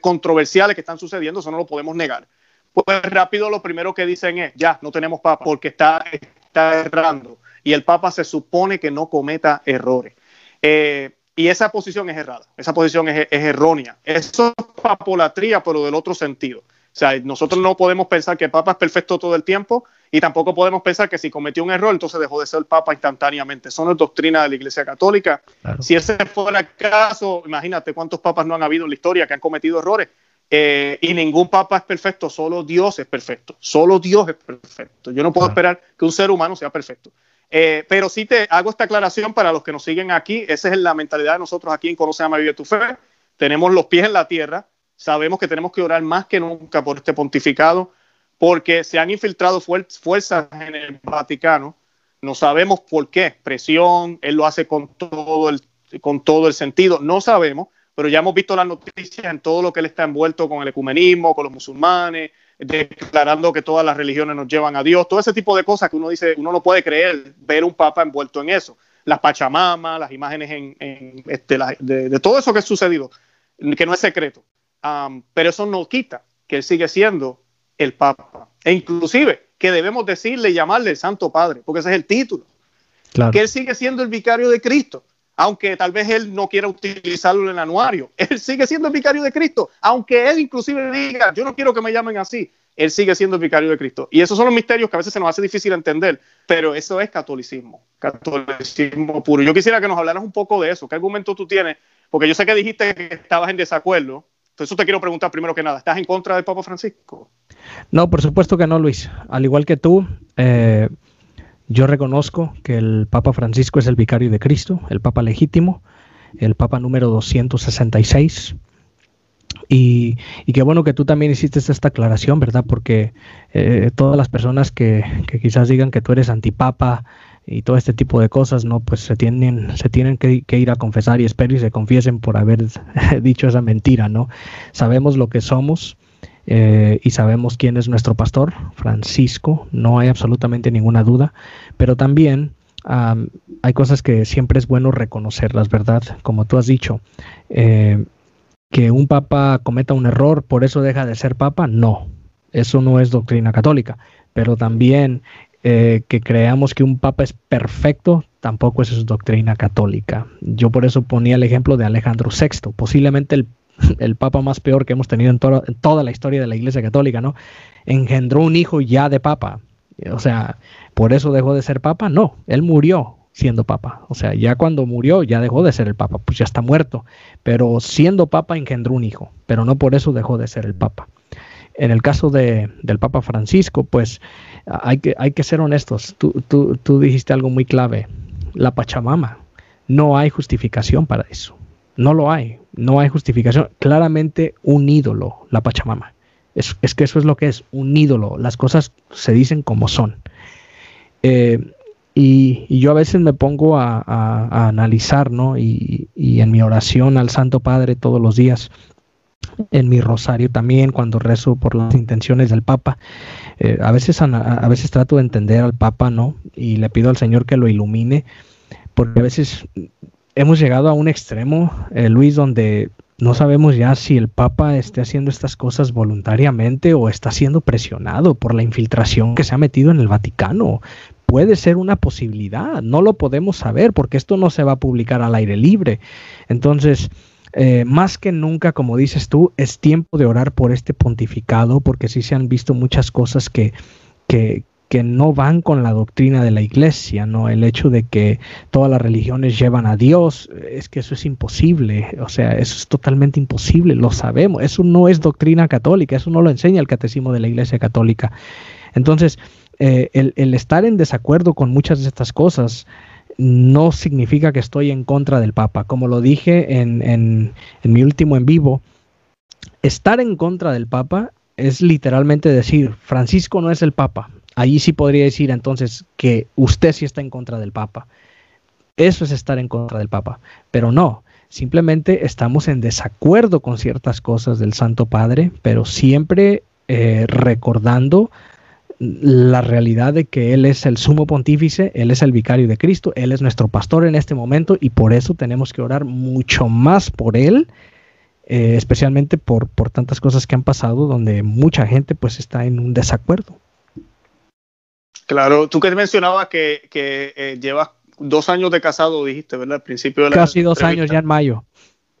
controversiales que están sucediendo, eso no lo podemos negar. Pues rápido lo primero que dicen es, ya, no tenemos papa, porque está, está errando. Y el papa se supone que no cometa errores. Eh, y esa posición es errada, esa posición es, es errónea. Eso es papolatría, pero del otro sentido. O sea, nosotros no podemos pensar que el Papa es perfecto todo el tiempo y tampoco podemos pensar que si cometió un error, entonces dejó de ser el Papa instantáneamente. Son las doctrinas de la Iglesia Católica. Si ese fuera el caso, imagínate cuántos papas no han habido en la historia que han cometido errores. Eh, y ningún papa es perfecto, solo Dios es perfecto. Solo Dios es perfecto. Yo no puedo esperar que un ser humano sea perfecto. Eh, pero sí te hago esta aclaración para los que nos siguen aquí. Esa es la mentalidad de nosotros aquí en Conoce a Vive tu Fe. Tenemos los pies en la tierra sabemos que tenemos que orar más que nunca por este pontificado, porque se han infiltrado fuerzas en el Vaticano. No sabemos por qué, presión, él lo hace con todo el, con todo el sentido, no sabemos, pero ya hemos visto las noticias en todo lo que él está envuelto con el ecumenismo, con los musulmanes, declarando que todas las religiones nos llevan a Dios, todo ese tipo de cosas que uno dice, uno no puede creer ver un papa envuelto en eso. Las Pachamamas, las imágenes en, este, de, de, todo eso que ha sucedido, que no es secreto pero eso no quita que él sigue siendo el Papa. E inclusive que debemos decirle y llamarle el Santo Padre, porque ese es el título. Que él sigue siendo el vicario de Cristo, aunque tal vez él no quiera utilizarlo en el anuario. Él sigue siendo el vicario de Cristo, aunque él inclusive diga, yo no quiero que me llamen así. Él sigue siendo el vicario de Cristo. Y esos son los misterios que a veces se nos hace difícil entender, pero eso es catolicismo, catolicismo puro. Yo quisiera que nos hablaras un poco de eso. ¿Qué argumento tú tienes? Porque yo sé que dijiste que estabas en desacuerdo entonces, eso te quiero preguntar primero que nada. ¿Estás en contra del Papa Francisco? No, por supuesto que no, Luis. Al igual que tú, eh, yo reconozco que el Papa Francisco es el vicario de Cristo, el Papa legítimo, el Papa número 266. Y, y qué bueno que tú también hiciste esta aclaración, ¿verdad? Porque eh, todas las personas que, que, quizás digan que tú eres antipapa, y todo este tipo de cosas, ¿no? Pues se tienen, se tienen que, ir a confesar y espero y se confiesen por haber dicho esa mentira, ¿no? Sabemos lo que somos eh, y sabemos quién es nuestro pastor, Francisco, no hay absolutamente ninguna duda, pero también hay cosas que siempre es bueno reconocerlas, ¿verdad? Como tú has dicho, eh, que un papa cometa un error, por eso deja de ser papa, no, eso no es doctrina católica, pero también eh, que creamos que un papa es perfecto, tampoco es su doctrina católica. Yo por eso ponía el ejemplo de Alejandro VI, posiblemente el el papa más peor que hemos tenido en, en toda la historia de la Iglesia Católica, ¿no? Engendró un hijo ya de papa. O sea, ¿por eso dejó de ser papa? No, él murió siendo papa. O sea, ya cuando murió ya dejó de ser el papa, pues ya está muerto. Pero siendo papa engendró un hijo, pero no por eso dejó de ser el papa. En el caso de, del Papa Francisco, pues hay que, hay que ser honestos. Tú, tú, tú dijiste algo muy clave. La Pachamama. No hay justificación para eso. No lo hay. No hay justificación. Claramente un ídolo, la Pachamama. Es, es que eso es lo que es, un ídolo. Las cosas se dicen como son. Eh, y, yo a veces me pongo a, analizar, ¿no? Y, en mi oración al Santo Padre todos los días, en mi rosario también, cuando rezo por las intenciones del Papa, eh, a, veces, a, veces trato de entender al Papa, ¿no? Y le pido al Señor que lo ilumine, porque a veces hemos llegado a un extremo, eh, Luis, donde no sabemos ya si el Papa esté haciendo estas cosas voluntariamente o está siendo presionado por la infiltración que se ha metido en el Vaticano, puede ser una posibilidad, no lo podemos saber porque esto no se va a publicar al aire libre. Entonces, eh, más que nunca, como dices tú, es tiempo de orar por este pontificado porque sí se han visto muchas cosas que, que, que no van con la doctrina de la iglesia, ¿no? El hecho de que todas las religiones llevan a Dios, es que eso es imposible, o sea, eso es totalmente imposible, lo sabemos, eso no es doctrina católica, eso no lo enseña el catecismo de la iglesia católica. Entonces, eh, el, estar en desacuerdo con muchas de estas cosas no significa que estoy en contra del Papa. Como lo dije en, mi último en vivo, estar en contra del Papa es literalmente decir, Francisco no es el Papa. Allí sí podría decir entonces que usted sí está en contra del Papa. Eso es estar en contra del Papa. Pero no, simplemente estamos en desacuerdo con ciertas cosas del Santo Padre, pero siempre eh, recordando la realidad de que Él es el sumo pontífice, Él es el vicario de Cristo, Él es nuestro pastor en este momento y por eso tenemos que orar mucho más por Él, eh, especialmente por, por tantas cosas que han pasado donde mucha gente pues está en un desacuerdo. Claro, tú que mencionabas que, que eh, llevas dos años de casado, dijiste, ¿verdad? Al principio de la Casi dos años ya en mayo.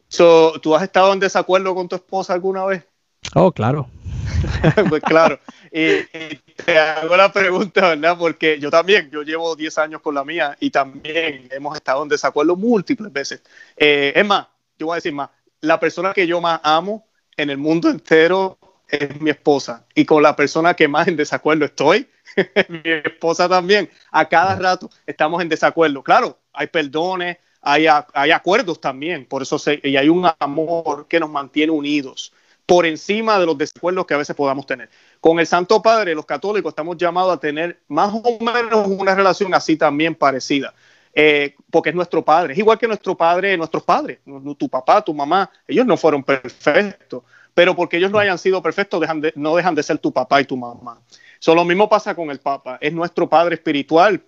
¿Tú has estado en desacuerdo con tu esposa alguna vez? Oh, claro. pues claro. Y, te hago la pregunta, ¿verdad? Porque yo también, yo llevo 10 años con la mía y también hemos estado en desacuerdo múltiples veces. Eh, es más, yo voy a decir más, la persona que yo más amo en el mundo entero es mi esposa. Y con la persona que más en desacuerdo estoy, mi esposa también. A cada rato estamos en desacuerdo. Claro, hay perdones, hay, hay acuerdos también, por eso y hay un amor que nos mantiene unidos por encima de los desacuerdos que a veces podamos tener. Con el Santo Padre, los católicos estamos llamados a tener más o menos una relación así también parecida, eh, porque es nuestro Padre, es igual que nuestro Padre, nuestros padres, tu papá, tu mamá, ellos no fueron perfectos, pero porque ellos no hayan sido perfectos, no dejan de ser tu papá y tu mamá. So, lo mismo pasa con el Papa, es nuestro Padre espiritual,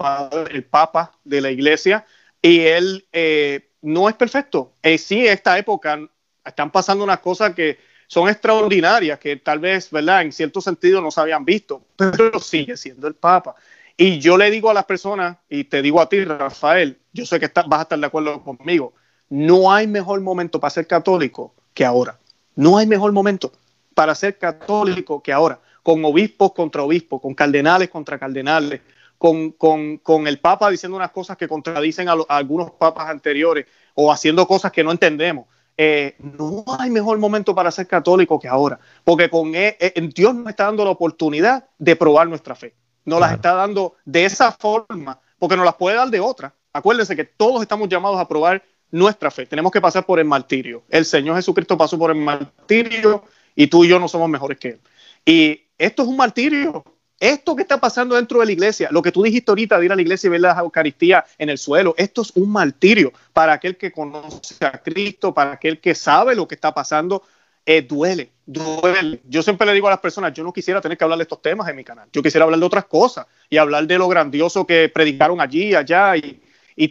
el, Papa de la Iglesia, y él eh, no es perfecto. Eh, sí, esta época están pasando unas cosas que son extraordinarias, que tal vez, ¿verdad? En cierto sentido no se habían visto, pero sigue siendo el Papa. Y yo le digo a las personas, y te digo a ti, Rafael, yo sé que vas a estar de acuerdo conmigo, no hay mejor momento para ser católico que ahora. No hay mejor momento para ser católico que ahora, con obispos contra obispos, con cardenales contra cardenales, con, con, el Papa diciendo unas cosas que contradicen a, a, algunos papas anteriores o haciendo cosas que no entendemos. Eh, no hay mejor momento para ser católico que ahora, porque con e, e, Dios nos está dando la oportunidad de probar nuestra fe. Nos las está dando de esa forma, porque nos las puede dar de otra. Acuérdense que todos estamos llamados a probar nuestra fe. Tenemos que pasar por el martirio. El Señor Jesucristo pasó por el martirio y tú y yo no somos mejores que Él. Y esto es un martirio. Esto que está pasando dentro de la iglesia, lo que tú dijiste ahorita de ir a la iglesia y ver la Eucaristía en el suelo, esto es un martirio para aquel que conoce a Cristo, para aquel que sabe lo que está pasando. Eh, duele, duele. Yo siempre le digo a las personas, yo no quisiera tener que hablar de estos temas en mi canal, yo quisiera hablar de otras cosas y hablar de lo grandioso que predicaron allí, allá y,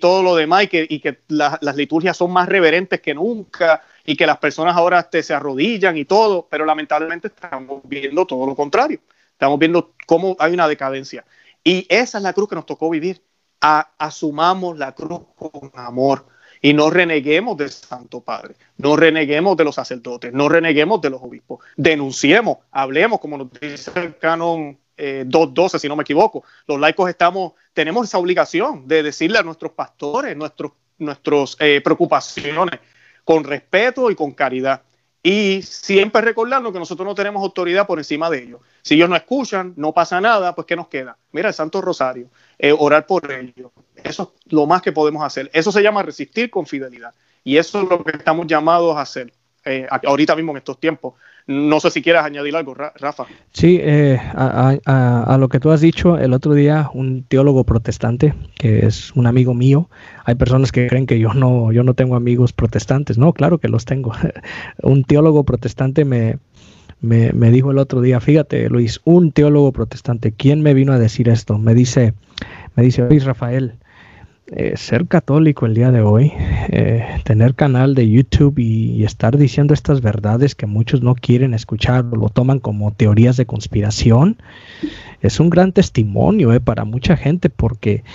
todo lo demás y que, y que las liturgias son más reverentes que nunca y que las personas ahora te, se arrodillan y todo, pero lamentablemente estamos viendo todo lo contrario. Estamos viendo cómo hay una decadencia. Y esa es la cruz que nos tocó vivir. asumamos la cruz con amor. Y no reneguemos del Santo Padre, no reneguemos de los sacerdotes, no reneguemos de los obispos. Denunciemos, hablemos, como nos dice el canon 2.12, eh, si no me equivoco. Los laicos estamos, tenemos esa obligación de decirle a nuestros pastores nuestras nuestros, eh, preocupaciones con respeto y con caridad. Y siempre recordando que nosotros no tenemos autoridad por encima de ellos. Si ellos no escuchan, no pasa nada, pues ¿qué nos queda? Mira, el Santo Rosario, eh, orar por ellos. Eso es lo más que podemos hacer. Eso se llama resistir con fidelidad. Y eso es lo que estamos llamados a hacer eh, ahorita mismo en estos tiempos. No sé si quieras añadir algo, Rafa. Sí, eh, a, lo que tú has dicho el otro día, un teólogo protestante, que es un amigo mío, hay personas que creen que yo no, yo no tengo amigos protestantes. No, claro que los tengo. un teólogo protestante me, me, me, dijo el otro día, fíjate Luis, un teólogo protestante, ¿quién me vino a decir esto? Me dice, me dice, Luis Rafael, eh, ser católico el día de hoy, eh, tener canal de YouTube y, estar diciendo estas verdades que muchos no quieren escuchar o lo toman como teorías de conspiración, es un gran testimonio eh, para mucha gente porque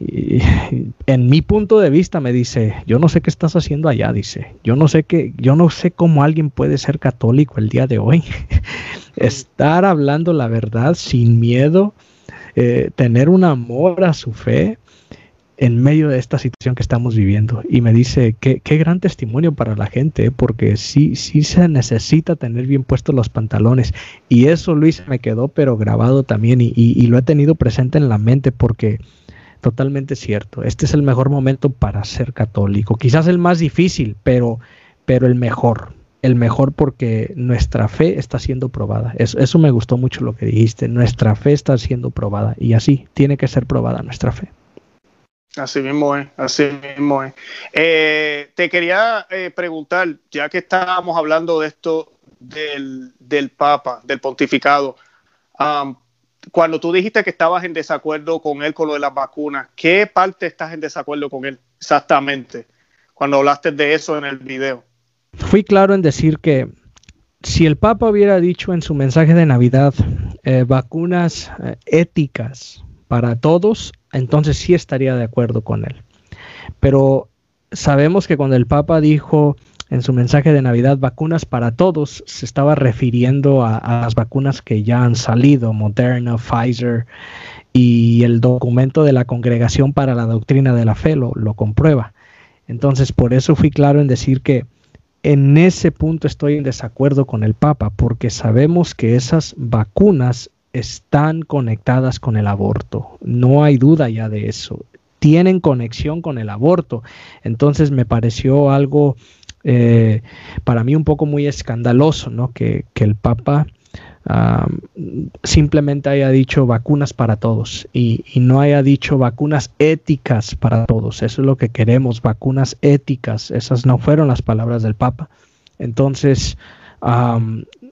en mi punto de vista me dice, yo no sé qué estás haciendo allá, dice, yo no sé qué, yo no sé cómo alguien puede ser católico el día de hoy, estar hablando la verdad sin miedo, tener un amor a su fe en medio de esta situación que estamos viviendo. Y me dice, qué, qué gran testimonio para la gente, ¿eh? porque sí, sí se necesita tener bien puestos los pantalones. Y eso, Luis, me quedó pero grabado también y, y, lo he tenido presente en la mente porque totalmente cierto. Este es el mejor momento para ser católico. Quizás el más difícil, pero, pero el mejor. El mejor porque nuestra fe está siendo probada. Eso, eso me gustó mucho lo que dijiste. Nuestra fe está siendo probada. Y así tiene que ser probada nuestra fe. Así mismo es, así mismo es. Eh, te quería eh, preguntar, ya que estábamos hablando de esto del, del Papa, del pontificado, cuando tú dijiste que estabas en desacuerdo con él con lo de las vacunas, ¿qué parte estás en desacuerdo con él exactamente? Cuando hablaste de eso en el video. Fui claro en decir que si el Papa hubiera dicho en su mensaje de Navidad eh, vacunas éticas para todos, entonces sí estaría de acuerdo con él. Pero sabemos que cuando el Papa dijo en su mensaje de Navidad vacunas para todos, se estaba refiriendo a, las vacunas que ya han salido, Moderna, Pfizer, y el documento de la Congregación para la Doctrina de la Fe lo, comprueba. Entonces, por eso fui claro en decir que en ese punto estoy en desacuerdo con el Papa, porque sabemos que esas vacunas están conectadas con el aborto. No hay duda ya de eso. Tienen conexión con el aborto. Entonces me pareció algo eh, para mí un poco muy escandaloso, ¿no? Que, el Papa simplemente haya dicho vacunas para todos y, no haya dicho vacunas éticas para todos. Eso es lo que queremos, vacunas éticas. Esas no fueron las palabras del Papa. Entonces,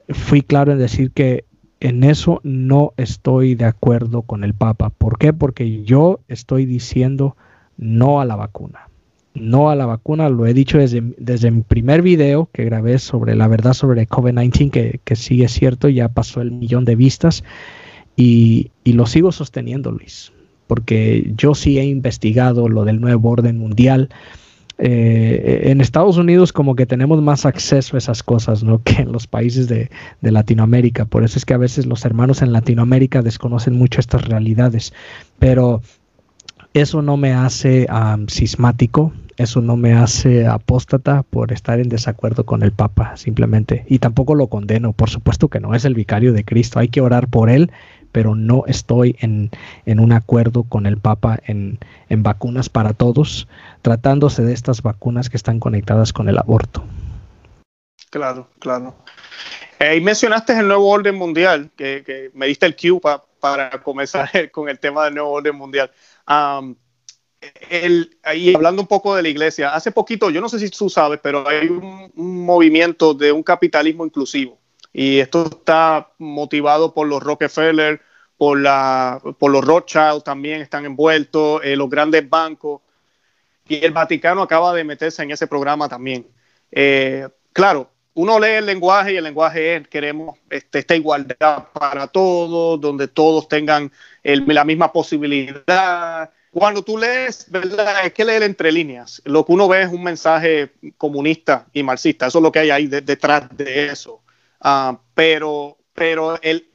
fui claro en decir que en eso no estoy de acuerdo con el Papa. ¿Por qué? Porque yo estoy diciendo no a la vacuna. No a la vacuna, lo he dicho desde, desde mi primer video que grabé sobre la verdad sobre COVID-19, que, que es cierto, ya pasó el millón de vistas, y, y lo sigo sosteniendo, Luis, porque yo sí he investigado lo del nuevo orden mundial, eh, en Estados Unidos como que tenemos más acceso a esas cosas ¿no? que en los países de, Latinoamérica. Por eso es que a veces los hermanos en Latinoamérica desconocen mucho estas realidades. Pero eso no me hace cismático, eso no me hace apóstata por estar en desacuerdo con el Papa, simplemente. Y tampoco lo condeno, por supuesto que no es el vicario de Cristo, hay que orar por él, pero no estoy en, un acuerdo con el Papa en, vacunas para todos, tratándose de estas vacunas que están conectadas con el aborto. Claro, claro. Eh, y mencionaste el nuevo orden mundial, que, me diste el cue para comenzar con el tema del nuevo orden mundial. ahí hablando un poco de la iglesia, hace poquito, yo no sé si tú sabes, pero hay un movimiento de un capitalismo inclusivo y esto está motivado por los Rockefeller, por, los Rothschild también están envueltos, eh, los grandes bancos, y el Vaticano acaba de meterse en ese programa también. Eh, claro, uno lee el lenguaje y el lenguaje es, queremos este, esta igualdad para todos, donde todos tengan la misma posibilidad, cuando tú lees, ¿verdad? Es que leer entre líneas. Lo que uno ve es un mensaje comunista y marxista. Eso es lo que hay ahí detrás de eso. Ah, pero, pero el,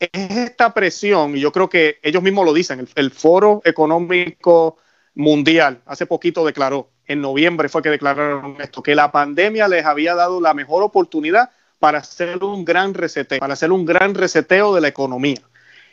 es esta presión, y yo creo que ellos mismos lo dicen, el, Foro Económico Mundial hace poquito declaró, en noviembre fue que declararon esto, que la pandemia les había dado la mejor oportunidad para hacer un gran reseteo, para hacer un gran reseteo de la economía.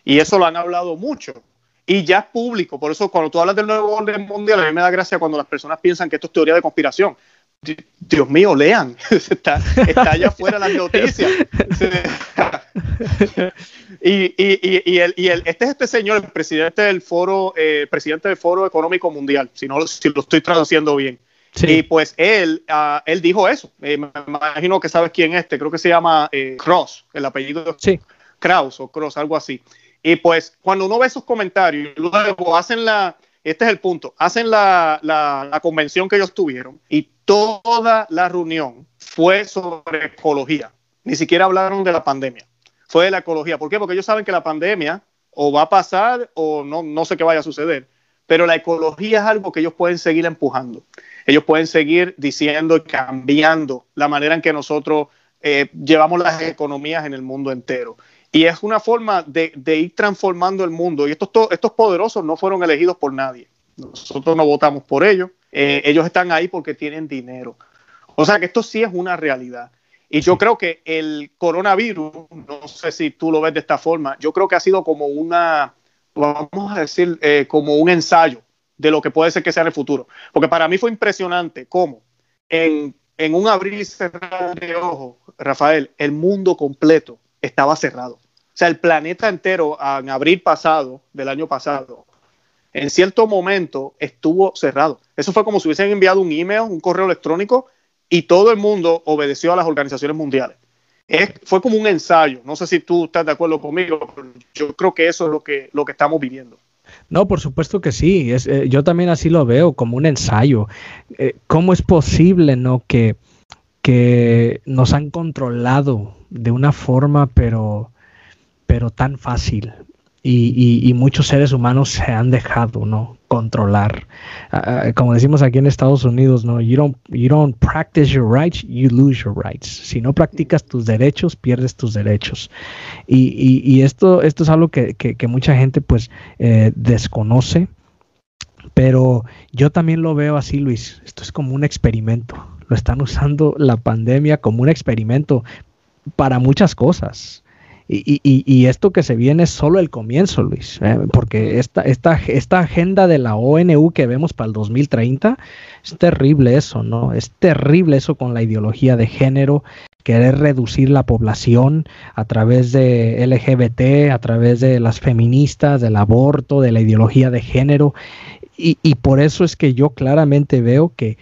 Y eso lo han hablado mucho y ya es público. Por eso, cuando tú hablas del nuevo orden mundial, a mí me da gracia cuando las personas piensan que esto es teoría de conspiración. Dios mío, lean. está, está allá afuera las noticias. y, y, y, el, y el, este es este señor, el presidente del foro, eh, presidente del Foro Económico Mundial, si no si lo estoy traduciendo bien. Y pues él, uh, él dijo eso. Eh, me imagino que sabes quién es este. Creo que se llama eh, Cross, el apellido sí. Kraus o Cross, algo así. Y pues cuando uno ve esos comentarios, luego hacen la, este es el punto, hacen la, la, convención que ellos tuvieron y toda la reunión fue sobre ecología. Ni siquiera hablaron de la pandemia. Fue de la ecología. ¿Por qué? Porque ellos saben que la pandemia o va a pasar o no, no sé qué vaya a suceder. Pero la ecología es algo que ellos pueden seguir empujando. Ellos pueden seguir diciendo y cambiando la manera en que nosotros eh, llevamos las economías en el mundo entero. Y es una forma de, ir transformando el mundo. Y estos, estos poderosos no fueron elegidos por nadie. Nosotros no votamos por ellos. Eh, ellos están ahí porque tienen dinero. O sea que esto sí es una realidad. Y yo creo que el coronavirus, no sé si tú lo ves de esta forma, yo creo que ha sido como una, vamos a decir, eh, como un ensayo de lo que puede ser que sea en el futuro. Porque para mí fue impresionante cómo en, en un abrir y cerrar de ojos, Rafael, el mundo completo estaba cerrado. O sea, el planeta entero en abril pasado, del año pasado, en cierto momento estuvo cerrado. Eso fue como si hubiesen enviado un email, un correo electrónico y todo el mundo obedeció a las organizaciones mundiales. fue como un ensayo. No sé si tú estás de acuerdo conmigo, pero yo creo que eso es lo que, lo que estamos viviendo. No, por supuesto que sí. Eh, yo también así lo veo, como un ensayo. Eh, ¿Cómo es posible no que, que nos han controlado de una forma, pero pero tan fácil. Y, muchos seres humanos se han dejado no controlar. Ah, ah, como decimos aquí en Estados Unidos no you don't you don't practice your rights you lose your rights. Si no practicas tus derechos pierdes tus derechos. Y, esto esto es algo que, mucha gente pues eh, desconoce pero yo también lo veo así Luis. Esto es como un experimento. Lo están usando la pandemia como un experimento para muchas cosas y, y, y, esto que se viene es solo el comienzo, Luis, ¿eh? porque esta, esta, esta agenda de la ONU que vemos para el 2030 es terrible eso, ¿no? Es terrible eso con la ideología de género, querer reducir la población a través de LGBT, a través de las feministas, del aborto, de la ideología de género. Y, y por eso es que yo claramente veo que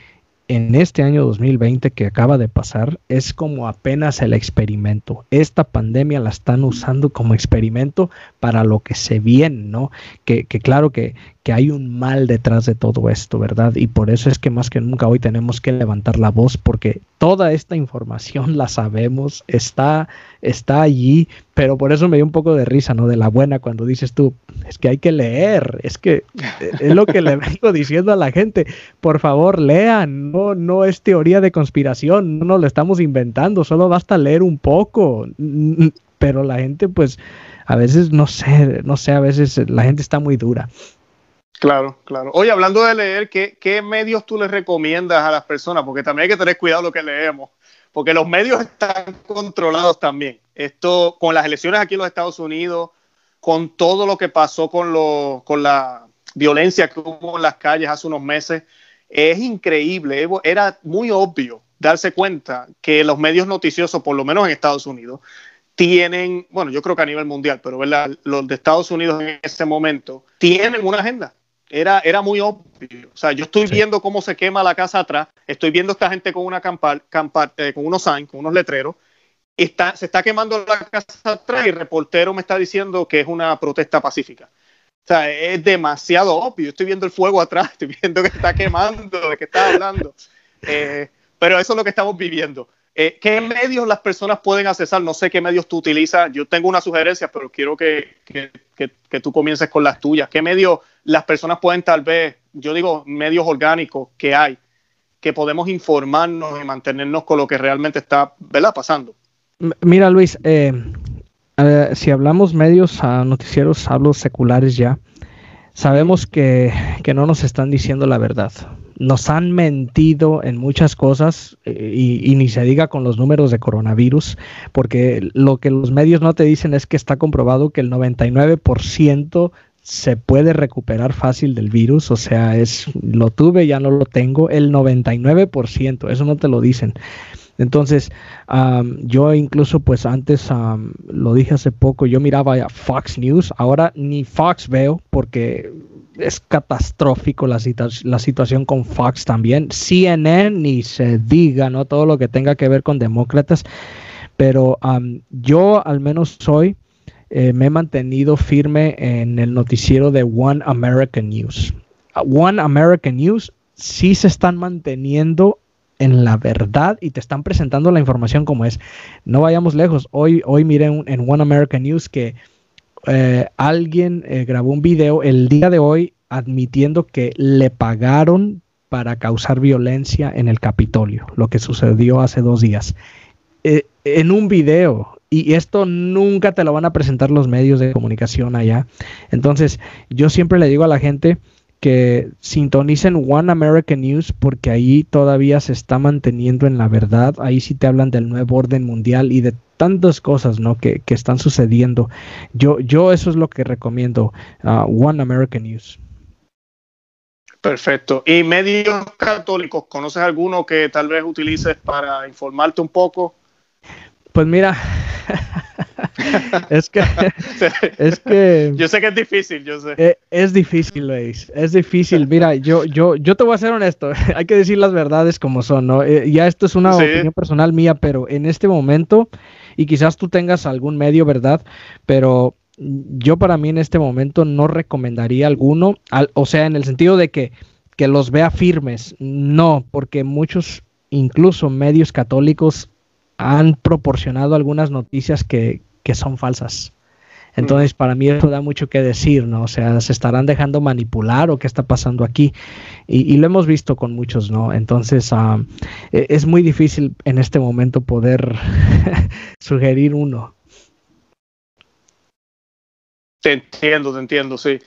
en este año 2020 que acaba de pasar es como apenas el experimento. Esta pandemia la están usando como experimento para lo que se viene, ¿no? Que, que claro que, que hay un mal detrás de todo esto, ¿verdad? Y por eso es que más que nunca hoy tenemos que levantar la voz porque toda esta información la sabemos, está, está allí, pero por eso me dio un poco de risa, ¿no? De la buena cuando dices tú, es que hay que leer, es que es lo que le vengo diciendo a la gente, por favor lean, no, no es teoría de conspiración, no lo estamos inventando, solo basta leer un poco, pero la gente pues a veces no sé, no sé, a veces la gente está muy dura. Claro, claro. Oye, hablando de leer, ¿qué, ¿qué, medios tú les recomiendas a las personas? Porque también hay que tener cuidado lo que leemos, porque los medios están controlados también. Esto, con las elecciones aquí en los Estados Unidos, con todo lo que pasó con, lo, con la violencia que hubo en las calles hace unos meses, es increíble. Era muy obvio darse cuenta que los medios noticiosos, por lo menos en Estados Unidos, tienen, bueno, yo creo que a nivel mundial, pero ¿verdad? los de Estados Unidos en ese momento tienen una agenda era, era muy obvio. O sea, yo estoy viendo cómo se quema la casa atrás, estoy viendo a esta gente con una campal, eh, con unos signs, con unos letreros, está, se está quemando la casa atrás y el reportero me está diciendo que es una protesta pacífica. O sea, es demasiado obvio. Estoy viendo el fuego atrás, estoy viendo que está quemando, de qué está hablando. Eh, pero eso es lo que estamos viviendo. Eh, ¿qué medios las personas pueden accesar? No sé qué medios tú utilizas. Yo tengo una sugerencia, pero quiero que, que, que, tú comiences con las tuyas. ¿Qué medios las personas pueden tal vez, yo digo, medios orgánicos que hay, que podemos informarnos y mantenernos con lo que realmente está ¿verdad? pasando? Mira, Luis, eh, si hablamos medios, a noticieros, hablo seculares ya, sabemos que, que no nos están diciendo la verdad nos han mentido en muchas cosas eh, y, ni se diga con los números de coronavirus, porque lo que los medios no te dicen es que está comprobado que el 99% se puede recuperar fácil del virus, o sea, es lo tuve, ya no lo tengo, el 99%, eso no te lo dicen. Entonces, yo incluso pues antes, lo dije hace poco, yo miraba Fox News, ahora ni Fox veo porque es catastrófico la, la situación con Fox también. CNN ni se diga, ¿no? Todo lo que tenga que ver con demócratas. Pero yo al menos soy, eh, me he mantenido firme en el noticiero de One American News. One American News sí se están manteniendo en la verdad y te están presentando la información como es. No vayamos lejos. Hoy, hoy miré en One American News que eh, alguien eh, grabó un video el día de hoy admitiendo que le pagaron para causar violencia en el Capitolio, lo que sucedió hace dos días. Eh, en un video, y esto nunca te lo van a presentar los medios de comunicación allá. Entonces, yo siempre le digo a la gente, que sintonicen One American News porque ahí todavía se está manteniendo en la verdad. Ahí sí te hablan del nuevo orden mundial y de tantas cosas ¿no? que, están sucediendo. Yo, yo eso es lo que recomiendo. Uh, One American News. Perfecto. ¿Y medios católicos? ¿Conoces alguno que tal vez utilices para informarte un poco? Pues mira, es que, es que. Yo sé que es difícil, yo sé. Eh, es, difícil, Luis. Es difícil. Mira, yo, yo, yo te voy a ser honesto. Hay que decir las verdades como son, ¿no? Eh, ya esto es una opinión personal mía, pero en este momento, y quizás tú tengas algún medio, ¿verdad? Pero yo para mí en este momento no recomendaría alguno, o sea, en el sentido de que, que los vea firmes. No, porque muchos, incluso medios católicos, han proporcionado algunas noticias que, son falsas. Entonces, para mí eso da mucho que decir, ¿no? O sea, se estarán dejando manipular o qué está pasando aquí. Y, lo hemos visto con muchos, ¿no? Entonces, ah, e, es muy difícil en este momento poder sugerir uno. Te entiendo, te entiendo, sí.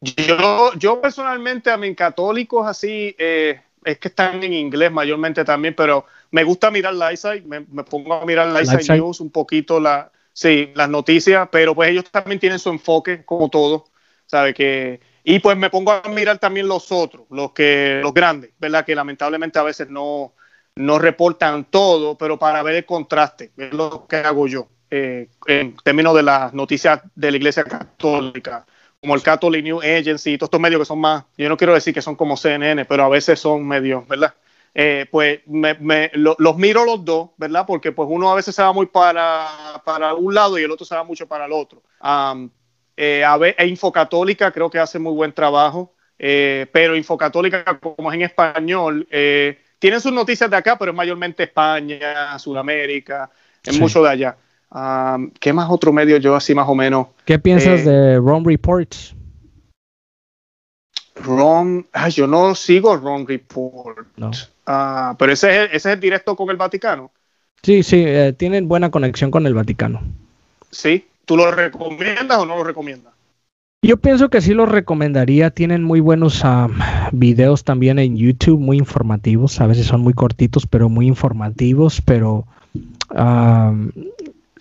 Yo, yo personalmente a mis católicos así, eh, es que están en inglés mayormente también, pero me gusta mirar Lightside, me, me pongo a mirar Lightside News un poquito, la, sí, las noticias, pero pues ellos también tienen su enfoque, como todo, ¿sabe? Que, y pues me pongo a mirar también los otros, los, que, los grandes, ¿verdad? Que lamentablemente a veces no, no reportan todo, pero para ver el contraste, es lo que hago yo, eh, en términos de las noticias de la Iglesia Católica como el Catholic News Agency, todos estos medios que son más, yo no quiero decir que son como CNN, pero a veces son medios, ¿verdad? Eh, pues me, los miro los dos, ¿verdad? Porque pues uno a veces se va muy para, para un lado y el otro se va mucho para el otro. Eh, a ver, e Infocatólica creo que hace muy buen trabajo, eh, pero Infocatólica, como es en español, tiene sus noticias de acá, pero es mayormente España, Sudamérica, es mucho de allá. ¿Qué más otro medio yo así más o menos? ¿Qué piensas eh, de Ron Reports? Ron, yo no sigo Ron Report. Ah, pero ese es, ese es el directo con el Vaticano. Sí, sí, eh, tienen buena conexión con el Vaticano. Sí, ¿tú lo recomiendas o no lo recomiendas? Yo pienso que sí lo recomendaría. Tienen muy buenos videos también en YouTube, muy informativos. A veces son muy cortitos, pero muy informativos. Pero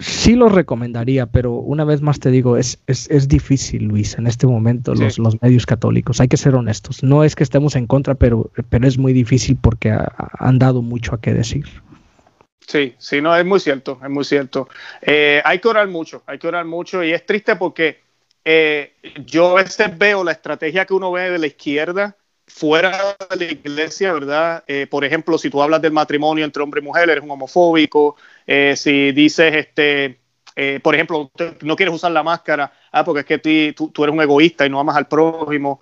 sí los recomendaría, pero una vez más te digo, es, es, difícil, Luis, en este momento, los, los, medios católicos. Hay que ser honestos. No es que estemos en contra, pero, pero es muy difícil porque han dado mucho a qué decir. Sí, sí, no, es muy cierto, es muy cierto. Eh, hay que orar mucho, hay que orar mucho y es triste porque eh, yo a veces veo la estrategia que uno ve de la izquierda fuera de la iglesia, ¿verdad? Eh, por ejemplo, si tú hablas del matrimonio entre hombre y mujer, eres un homofóbico. Eh, si dices, este, eh, por ejemplo, no quieres usar la máscara, ah, porque es que tú, tú, eres un egoísta y no amas al prójimo.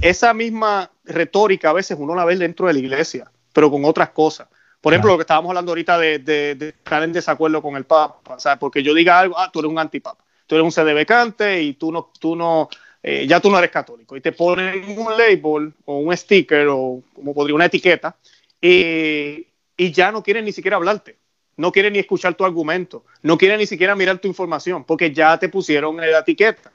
Esa misma retórica a veces uno la ve dentro de la iglesia, pero con otras cosas. Por ejemplo, lo que estábamos hablando ahorita de, estar en desacuerdo con el Papa, o sea, porque yo diga algo, ah, tú eres un antipapa, tú eres un cedebecante y tú no, tú no, eh, ya tú no eres católico. Y te ponen un label o un sticker o como podría una etiqueta y, y ya no quieren ni siquiera hablarte, no quieren ni escuchar tu argumento, no quieren ni siquiera mirar tu información porque ya te pusieron la etiqueta.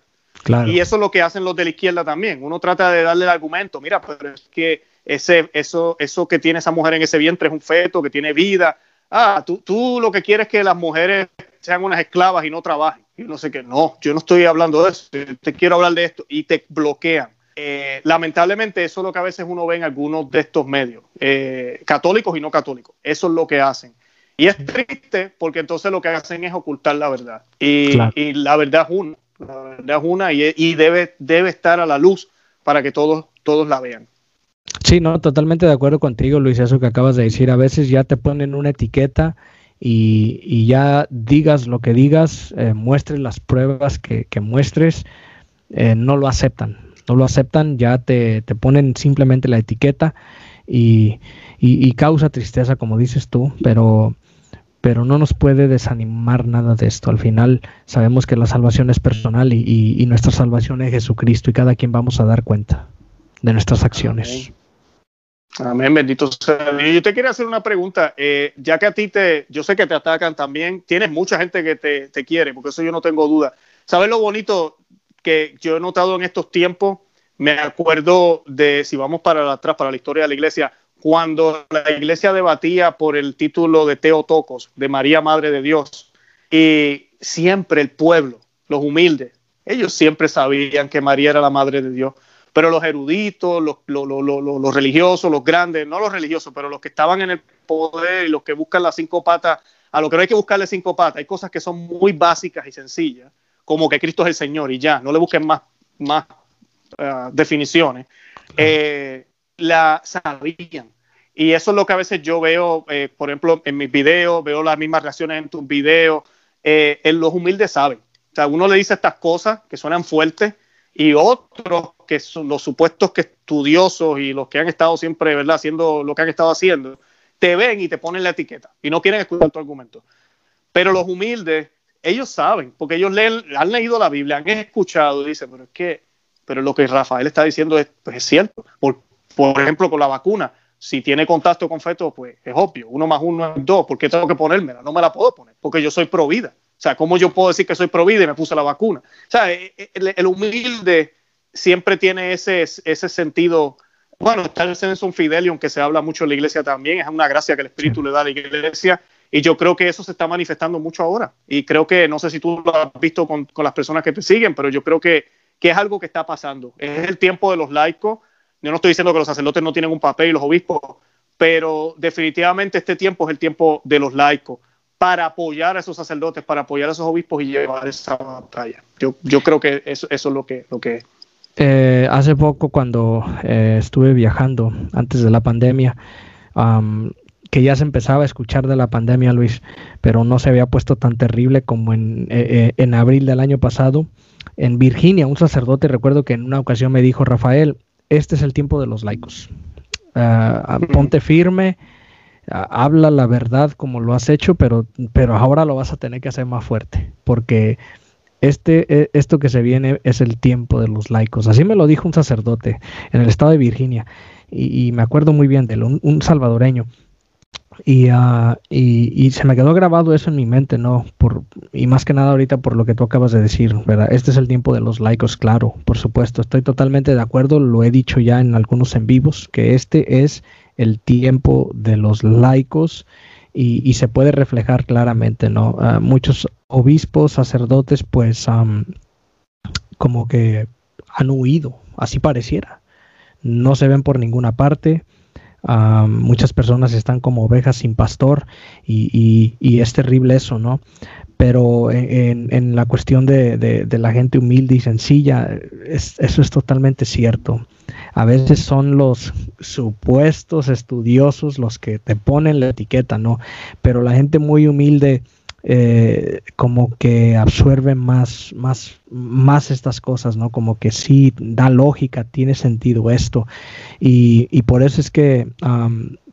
Y eso es lo que hacen los de la izquierda también. Uno trata de darle el argumento, mira, pero es que ese, eso, eso que tiene esa mujer en ese vientre es un feto que tiene vida. Ah, tú, tú lo que quieres es que las mujeres sean unas esclavas y no trabajen. Y no sé qué, no, yo no estoy hablando de eso, te quiero hablar de esto y te bloquean. Eh, lamentablemente eso es lo que a veces uno ve en algunos de estos medios, eh, católicos y no católicos. Eso es lo que hacen. Y es triste porque entonces lo que hacen es ocultar la verdad. Y, y la verdad es una. La verdad es una y, debe, debe estar a la luz para que todos, todos la vean. Sí, no, totalmente de acuerdo contigo, Luis, eso que acabas de decir. A veces ya te ponen una etiqueta y, ya digas lo que digas, eh, muestres las pruebas que, muestres, eh, no lo aceptan. No lo aceptan, ya te, te ponen simplemente la etiqueta y, y, causa tristeza, como dices tú, pero pero no nos puede desanimar nada de esto. Al final sabemos que la salvación es personal y, nuestra salvación es Jesucristo y cada quien vamos a dar cuenta de nuestras acciones. Amén, bendito sea. Yo te quería hacer una pregunta, eh, ya que a ti te, yo sé que te atacan también, tienes mucha gente que te, te quiere, porque eso yo no tengo duda. ¿Sabes lo bonito que yo he notado en estos tiempos? Me acuerdo de, si vamos para atrás, para la historia de la iglesia, cuando la iglesia debatía por el título de Teotocos, de María Madre de Dios, y siempre el pueblo, los humildes, ellos siempre sabían que María era la Madre de Dios, pero los eruditos, los, los, religiosos, los grandes, no los religiosos, pero los que estaban en el poder y los que buscan las cinco patas, a lo que no hay que buscarle cinco patas, hay cosas que son muy básicas y sencillas, como que Cristo es el Señor y ya, no le busquen más, más uh, definiciones. Eh, la sabían. Y eso es lo que a veces yo veo, eh, por ejemplo, en mis videos, veo las mismas reacciones en tus videos. Eh, en los humildes saben. O sea, uno le dice estas cosas que suenan fuertes y otros que son los supuestos que estudiosos y los que han estado siempre, ¿verdad?, haciendo lo que han estado haciendo, te ven y te ponen la etiqueta y no quieren escuchar tu argumento. Pero los humildes, ellos saben, porque ellos leen, han leído la Biblia, han escuchado y dicen, pero es que, pero lo que Rafael está diciendo es, pues es cierto. Por, por ejemplo, con la vacuna, si tiene contacto con feto, pues es obvio, uno más uno es dos, ¿por qué tengo que ponérmela? No me la puedo poner, porque yo soy pro vida. O sea, ¿cómo yo puedo decir que soy pro vida y me puse la vacuna? O sea, eh, eh, el, humilde siempre tiene ese, ese sentido. Bueno, está en un fidelio, aunque se habla mucho en la iglesia también, es una gracia que el Espíritu le da a la iglesia. Y yo creo que eso se está manifestando mucho ahora. Y creo que, no sé si tú lo has visto con, con las personas que te siguen, pero yo creo que, que es algo que está pasando. Es el tiempo de los laicos yo no estoy diciendo que los sacerdotes no tienen un papel y los obispos, pero definitivamente este tiempo es el tiempo de los laicos para apoyar a esos sacerdotes, para apoyar a esos obispos y llevar esa batalla. Yo, yo creo que eso, eso es lo que, lo que eh, hace poco cuando eh, estuve viajando antes de la pandemia, que ya se empezaba a escuchar de la pandemia, Luis, pero no se había puesto tan terrible como en, eh, en abril del año pasado. En Virginia, un sacerdote, recuerdo que en una ocasión me dijo, Rafael, este es el tiempo de los laicos. Ah, ah, ponte firme, ah, habla la verdad como lo has hecho, pero, pero ahora lo vas a tener que hacer más fuerte, porque este, e, esto que se viene es el tiempo de los laicos. Así me lo dijo un sacerdote en el estado de Virginia, y, me acuerdo muy bien de él, un salvadoreño. Ah, y, y, se me quedó grabado eso en mi mente, ¿no? Por, y más que nada ahorita por lo que tú acabas de decir, ¿verdad? Este es el tiempo de los laicos, claro, por supuesto. Estoy totalmente de acuerdo, lo he dicho ya en algunos en vivos, que este es el tiempo de los laicos y, y se puede reflejar claramente, ¿no? Ah, muchos obispos, sacerdotes, pues como que han huido, así pareciera. No se ven por ninguna parte muchas personas están como ovejas sin pastor y, es terrible eso, ¿no? Pero en, la cuestión de, la gente humilde y sencilla, eso es totalmente cierto. A veces son los supuestos estudiosos los que te ponen la etiqueta, ¿no? Pero la gente muy humilde eh, como que absorbe más, más, más estas cosas, ¿no? Como que sí da lógica, tiene sentido esto. Y, por eso es que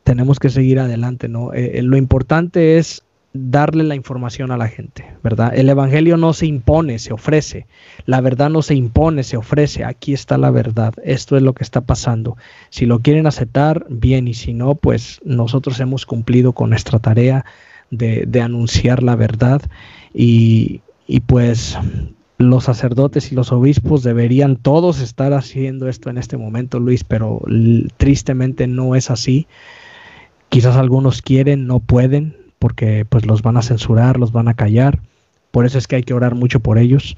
tenemos que seguir adelante, ¿no? Eh, lo importante es darle la información a la gente, ¿verdad? El Evangelio no se impone, se ofrece. La verdad no se impone, se ofrece. Aquí está la verdad. Esto es lo que está pasando. Si lo quieren aceptar, bien, y si no, pues nosotros hemos cumplido con nuestra tarea de, anunciar la verdad y, y pues los sacerdotes y los obispos deberían todos estar haciendo esto en este momento, Luis, pero tristemente no es así. Quizás algunos quieren, no pueden, porque pues los van a censurar, los van a callar. Por eso es que hay que orar mucho por ellos.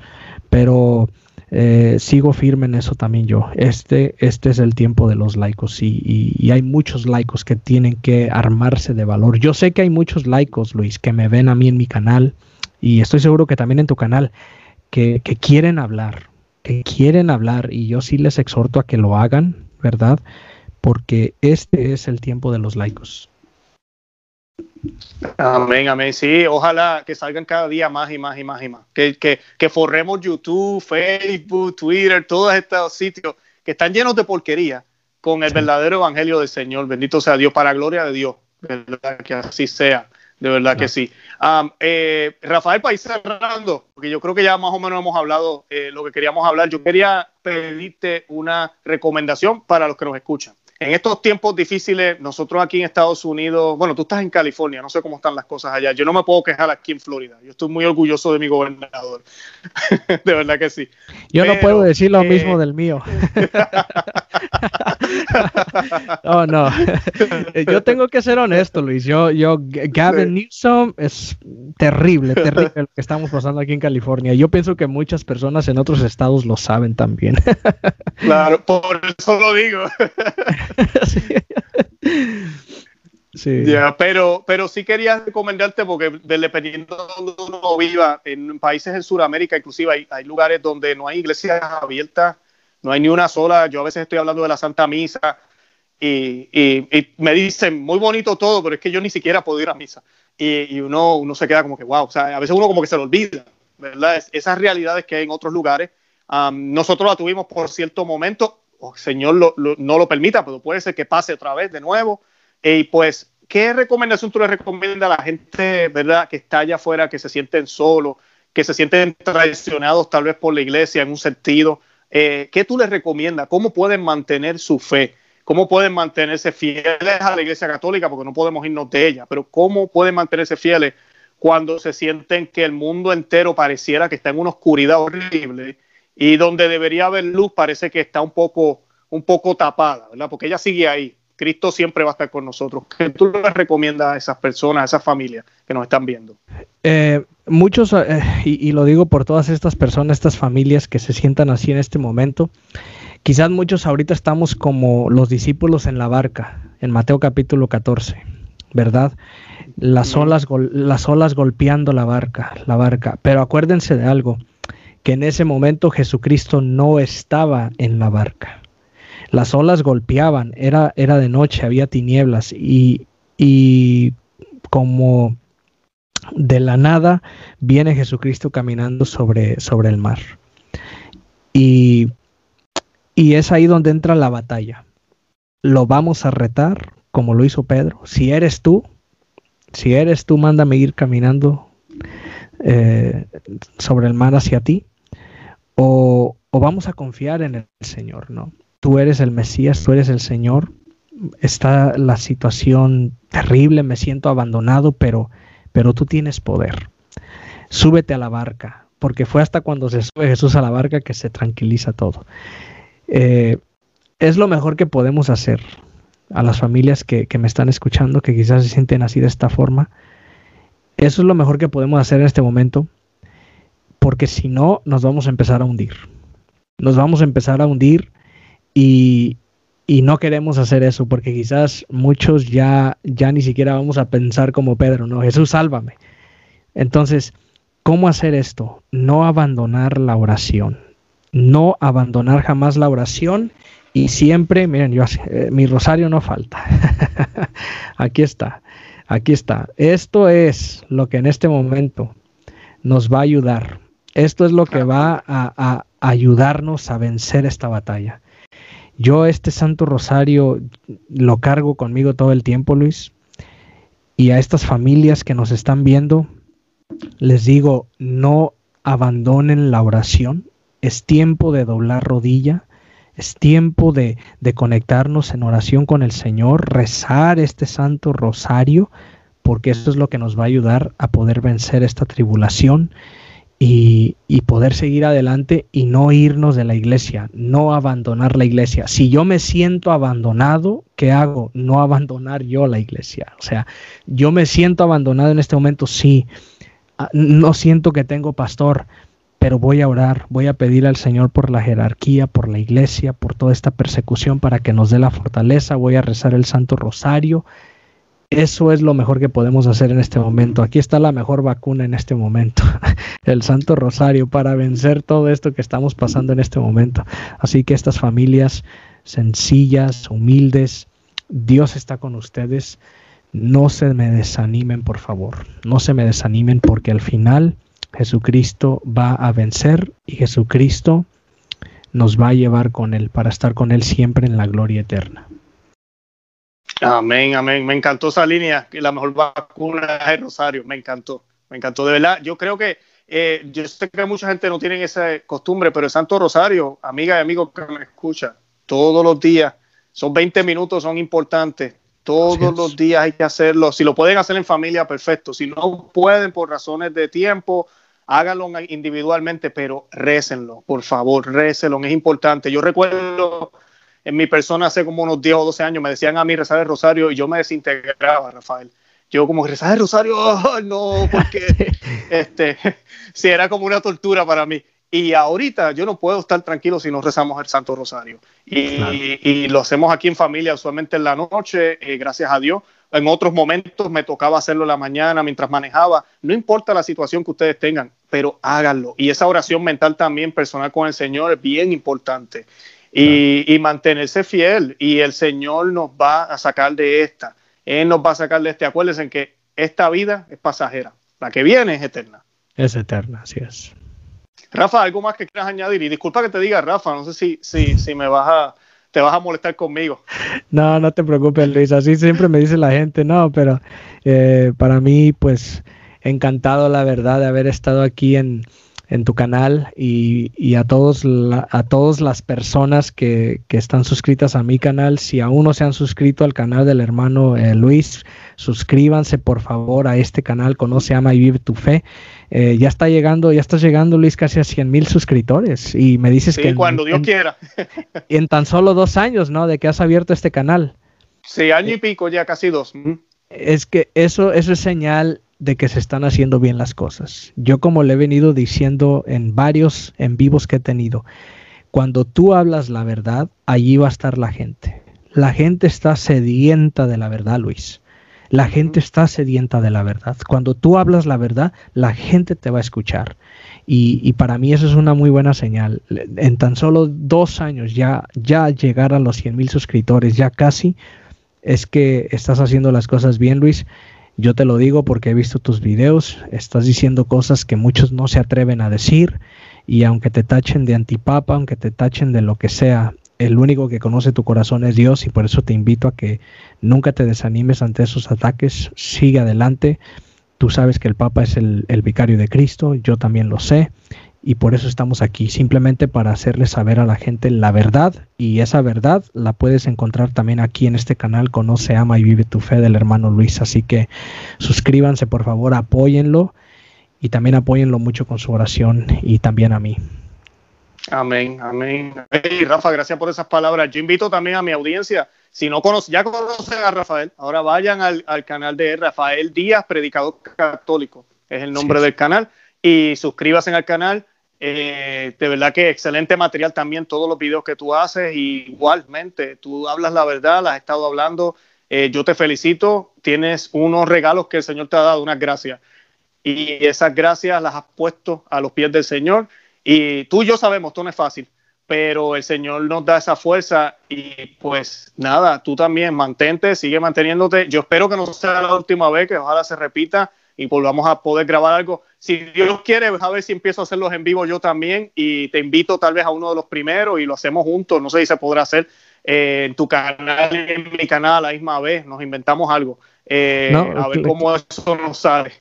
Pero eh, sigo firme en eso también yo. Este, este es el tiempo de los laicos y, y, hay muchos laicos que tienen que armarse de valor. Yo sé que hay muchos laicos, Luis, que me ven a mí en mi canal y estoy seguro que también en tu canal, que, que quieren hablar, que quieren hablar y yo sí les exhorto a que lo hagan, ¿verdad? Porque este es el tiempo de los laicos. Amén, amén. Sí, ojalá que salgan cada día más y más y más y más. Que, que, que forremos YouTube, Facebook, Twitter, todos estos sitios que están llenos de porquería con el verdadero evangelio del Señor. Bendito sea Dios, para gloria de Dios. ¿verdad? Que así sea. De verdad que sí. Eh, Rafael, para ir cerrando, porque yo creo que ya más o menos hemos hablado eh, lo que queríamos hablar, yo quería pedirte una recomendación para los que nos escuchan en estos tiempos difíciles, nosotros aquí en Estados Unidos, bueno, tú estás en California, no sé cómo están las cosas allá. Yo no me puedo quejar aquí en Florida. Yo estoy muy orgulloso de mi gobernador. de verdad que sí. Yo no puedo decir lo mismo eh, del mío. oh, no. yo tengo que ser honesto, Luis. Yo, yo, Gavin Newsom es terrible, terrible lo que estamos pasando aquí en California. Yo pienso que muchas personas en otros estados lo saben también. claro, por eso lo digo. sí. pero, pero sí quería recomendarte porque dependiendo de donde uno viva, en países en Sudamérica inclusive hay, lugares donde no hay iglesias abiertas, no hay ni una sola. Yo a veces estoy hablando de la Santa Misa y, me dicen, muy bonito todo, pero es que yo ni siquiera puedo ir a misa. Y, uno, uno se queda como que, wow, o sea, a veces uno como que se lo olvida, ¿verdad? esas realidades que hay en otros lugares. nosotros la tuvimos por cierto momento, Señor no lo permita, pero puede ser que pase otra vez de nuevo. Y pues, ¿qué recomendación tú le recomiendas a la gente, verdad, que está allá afuera, que se sienten solos, que se sienten traicionados tal vez por la iglesia en un sentido? Eh, ¿Qué tú les recomiendas? ¿Cómo pueden mantener su fe? ¿Cómo pueden mantenerse fieles a la iglesia católica? Porque no podemos irnos de ella, pero ¿cómo pueden mantenerse fieles cuando se sienten que el mundo entero pareciera que está en una oscuridad horrible? y donde debería haber luz parece que está un poco, un poco tapada, ¿verdad? Porque ella sigue ahí. Cristo siempre va a estar con nosotros. ¿Qué tú le recomiendas a esas personas, a esas familias que nos están viendo? Eh, muchos, eh, y, lo digo por todas estas personas, estas familias que se sientan así en este momento, quizás muchos ahorita estamos como los discípulos en la barca, en Mateo capítulo 14, ¿verdad? Las olas, las olas golpeando la barca, la barca. Pero acuérdense de algo, que en ese momento Jesucristo no estaba en la barca. Las olas golpeaban, era, era de noche, había tinieblas y, y como de la nada viene Jesucristo caminando sobre, sobre el mar. Y, y es ahí donde entra la batalla. Lo vamos a retar, como lo hizo Pedro. Si eres tú, si eres tú, mándame ir caminando eh, sobre el mar hacia ti o, vamos a confiar en el Señor, ¿no? Tú eres el Mesías, tú eres el Señor, está la situación terrible, me siento abandonado, pero, pero tú tienes poder. Súbete a la barca, porque fue hasta cuando se sube Jesús a la barca que se tranquiliza todo. Eh, es lo mejor que podemos hacer a las familias que, que, me están escuchando, que quizás se sienten así de esta forma. Eso es lo mejor que podemos hacer en este momento porque si no nos vamos a empezar a hundir. Nos vamos a empezar a hundir y, no queremos hacer eso porque quizás muchos ya, ya ni siquiera vamos a pensar como Pedro, no, Jesús, sálvame. Entonces, ¿cómo hacer esto? No abandonar la oración, no abandonar jamás la oración y siempre, miren, yo, eh, mi rosario no falta. aquí está, aquí está. Esto es lo que en este momento nos va a ayudar esto es lo que va a, ayudarnos a vencer esta batalla. Yo este Santo Rosario lo cargo conmigo todo el tiempo, Luis. Y a estas familias que nos están viendo, les digo, no abandonen la oración. Es tiempo de doblar rodilla. Es tiempo de, de conectarnos en oración con el Señor, rezar este Santo Rosario, porque eso es lo que nos va a ayudar a poder vencer esta tribulación y, poder seguir adelante y no irnos de la iglesia, no abandonar la iglesia. Si yo me siento abandonado, ¿qué hago? No abandonar yo la iglesia. O sea, yo me siento abandonado en este momento, sí. Ah, no siento que tengo pastor, pero voy a orar, voy a pedir al Señor por la jerarquía, por la iglesia, por toda esta persecución para que nos dé la fortaleza, voy a rezar el Santo Rosario eso es lo mejor que podemos hacer en este momento. Aquí está la mejor vacuna en este momento, el Santo Rosario, para vencer todo esto que estamos pasando en este momento. Así que estas familias sencillas, humildes, Dios está con ustedes. No se me desanimen, por favor. No se me desanimen porque al final Jesucristo va a vencer y Jesucristo nos va a llevar con Él para estar con Él siempre en la gloria eterna. Amén, amén. Me encantó esa línea, la mejor vacuna es el rosario. Me encantó, me encantó. De verdad, yo creo que, eh, yo sé que mucha gente no tiene esa costumbre, pero el Santo Rosario, amiga y amigo que me escucha, todos los días, son 20 minutos, son importantes. Todos los días hay que hacerlo. Si lo pueden hacer en familia, perfecto. Si no pueden por razones de tiempo, háganlo individualmente, pero récenlo, por favor, récenlo, es importante. Yo recuerdo en mi persona hace como unos 10 o 12 años me decían a mí rezar el rosario y yo me desintegraba, Rafael. Yo como rezar el rosario, no, porque este, sí, era como una tortura para mí. Y ahorita yo no puedo estar tranquilo si no rezamos el Santo Rosario. Y, lo hacemos aquí en familia, usualmente en la noche, eh, gracias a Dios. En otros momentos me tocaba hacerlo en la mañana mientras manejaba. No importa la situación que ustedes tengan, pero háganlo. Y esa oración mental también personal con el Señor es bien importante y, mantenerse fiel. Y el Señor nos va a sacar de esta. Él nos va a sacar de este. Acuérdense que esta vida es pasajera. La que viene es eterna. Es eterna, así es. Rafa, ¿algo más que quieras añadir? Y disculpa que te diga, Rafa, no sé si, si, si me vas a, te vas a molestar conmigo. No, no te preocupes, Luis. Así siempre me dice la gente, no, pero eh, para mí, pues, encantado, la verdad, de haber estado aquí en, en tu canal y, a todos a todas las personas que, están suscritas a mi canal. Si aún no se han suscrito al canal del hermano eh, Luis, suscríbanse por favor a este canal, Conoce, Ama y Vive tu Fe. Eh, ya está llegando, ya estás llegando Luis casi a 100 mil suscriptores y me dices que... cuando Dios quiera. en tan solo dos años, ¿no? De que has abierto este canal. Sí, año y pico ya, casi dos. Es que eso, eso es señal de que se están haciendo bien las cosas. Yo como le he venido diciendo en varios en vivos que he tenido, cuando tú hablas la verdad, allí va a estar la gente. La gente está sedienta de la verdad, Luis. La gente está sedienta de la verdad. Cuando tú hablas la verdad, la gente te va a escuchar. Y, para mí eso es una muy buena señal. En tan solo dos años ya, ya llegar a los 100 mil suscriptores, ya casi, es que estás haciendo las cosas bien, Luis. Yo te lo digo porque he visto tus videos, estás diciendo cosas que muchos no se atreven a decir y aunque te tachen de antipapa, aunque te tachen de lo que sea, el único que conoce tu corazón es Dios y por eso te invito a que nunca te desanimes ante esos ataques, sigue adelante. Tú sabes que el Papa es el, el vicario de Cristo, yo también lo sé y por eso estamos aquí, simplemente para hacerle saber a la gente la verdad y esa verdad la puedes encontrar también aquí en este canal Conoce, Ama y Vive tu Fe del hermano Luis, así que suscríbanse por favor, apóyenlo y también apóyenlo mucho con su oración y también a mí. Amén, amén. Hey, Rafa, gracias por esas palabras. Yo invito también a mi audiencia, si no conocen, ya conocen a Rafael, ahora vayan al, canal de Rafael Díaz, predicador católico, es el nombre del canal, y suscríbanse al canal eh, de verdad que excelente material también, todos los videos que tú haces. igualmente, tú hablas la verdad, las has estado hablando. Eh, yo te felicito, tienes unos regalos que el Señor te ha dado, unas gracias. Y esas gracias las has puesto a los pies del Señor. Y tú y yo sabemos, esto no es fácil, pero el Señor nos da esa fuerza. Y pues nada, tú también mantente, sigue manteniéndote. Yo espero que no sea la última vez, que ojalá se repita y volvamos a poder grabar algo. Si Dios quiere, a ver si empiezo a hacerlos en vivo yo también y te invito tal vez a uno de los primeros y lo hacemos juntos. No sé si se podrá hacer eh, en tu canal y en mi canal a la misma vez. Nos inventamos algo. Eh, a ver cómo eso nos sale.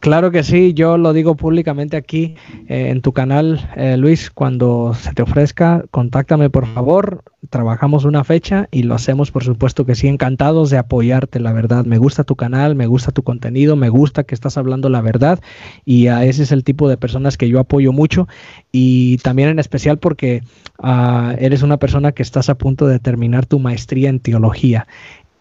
Claro que sí, yo lo digo públicamente aquí eh, en tu canal, eh, Luis, cuando se te ofrezca, contáctame por favor, trabajamos una fecha y lo hacemos por supuesto que sí, encantados de apoyarte, la verdad, me gusta tu canal, me gusta tu contenido, me gusta que estás hablando la verdad y a ese es el tipo de personas que yo apoyo mucho y también en especial porque uh, eres una persona que estás a punto de terminar tu maestría en teología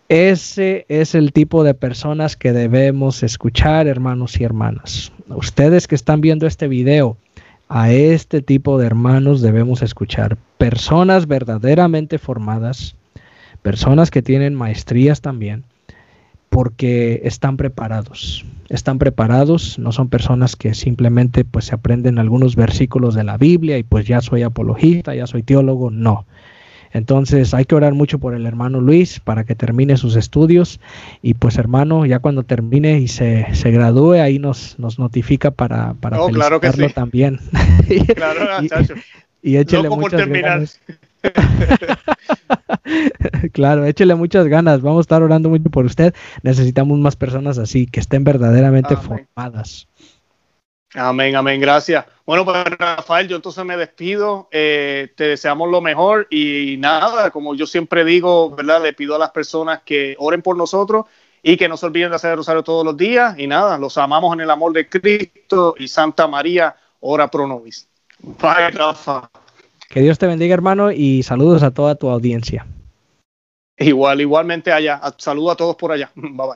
ese es el tipo de personas que debemos escuchar, hermanos y hermanas. Ustedes que están viendo este video, a este tipo de hermanos debemos escuchar. Personas verdaderamente formadas, personas que tienen maestrías también, porque están preparados. Están preparados, no son personas que simplemente pues se aprenden algunos versículos de la Biblia y pues ya soy apologista, ya soy teólogo, no entonces hay que orar mucho por el hermano Luis para que termine sus estudios y pues hermano, ya cuando termine y se, se gradúe, ahí nos, nos notifica para, para oh, felicitarlo también. claro, y, y, échele muchas ganas. claro, échele muchas ganas. Vamos a estar orando mucho por usted. Necesitamos más personas así, que estén verdaderamente formadas. Amén, amén, gracias. Bueno, pues Rafael, yo entonces me despido, eh, te deseamos lo mejor y nada, como yo siempre digo, ¿verdad? Le pido a las personas que oren por nosotros y que no se olviden de hacer el rosario todos los días y nada, los amamos en el amor de Cristo y Santa María, ora pro nobis. Bye, Rafa. Que Dios te bendiga, hermano, y saludos a toda tu audiencia. Igual, igualmente allá. Saludo a todos por allá. Bye bye.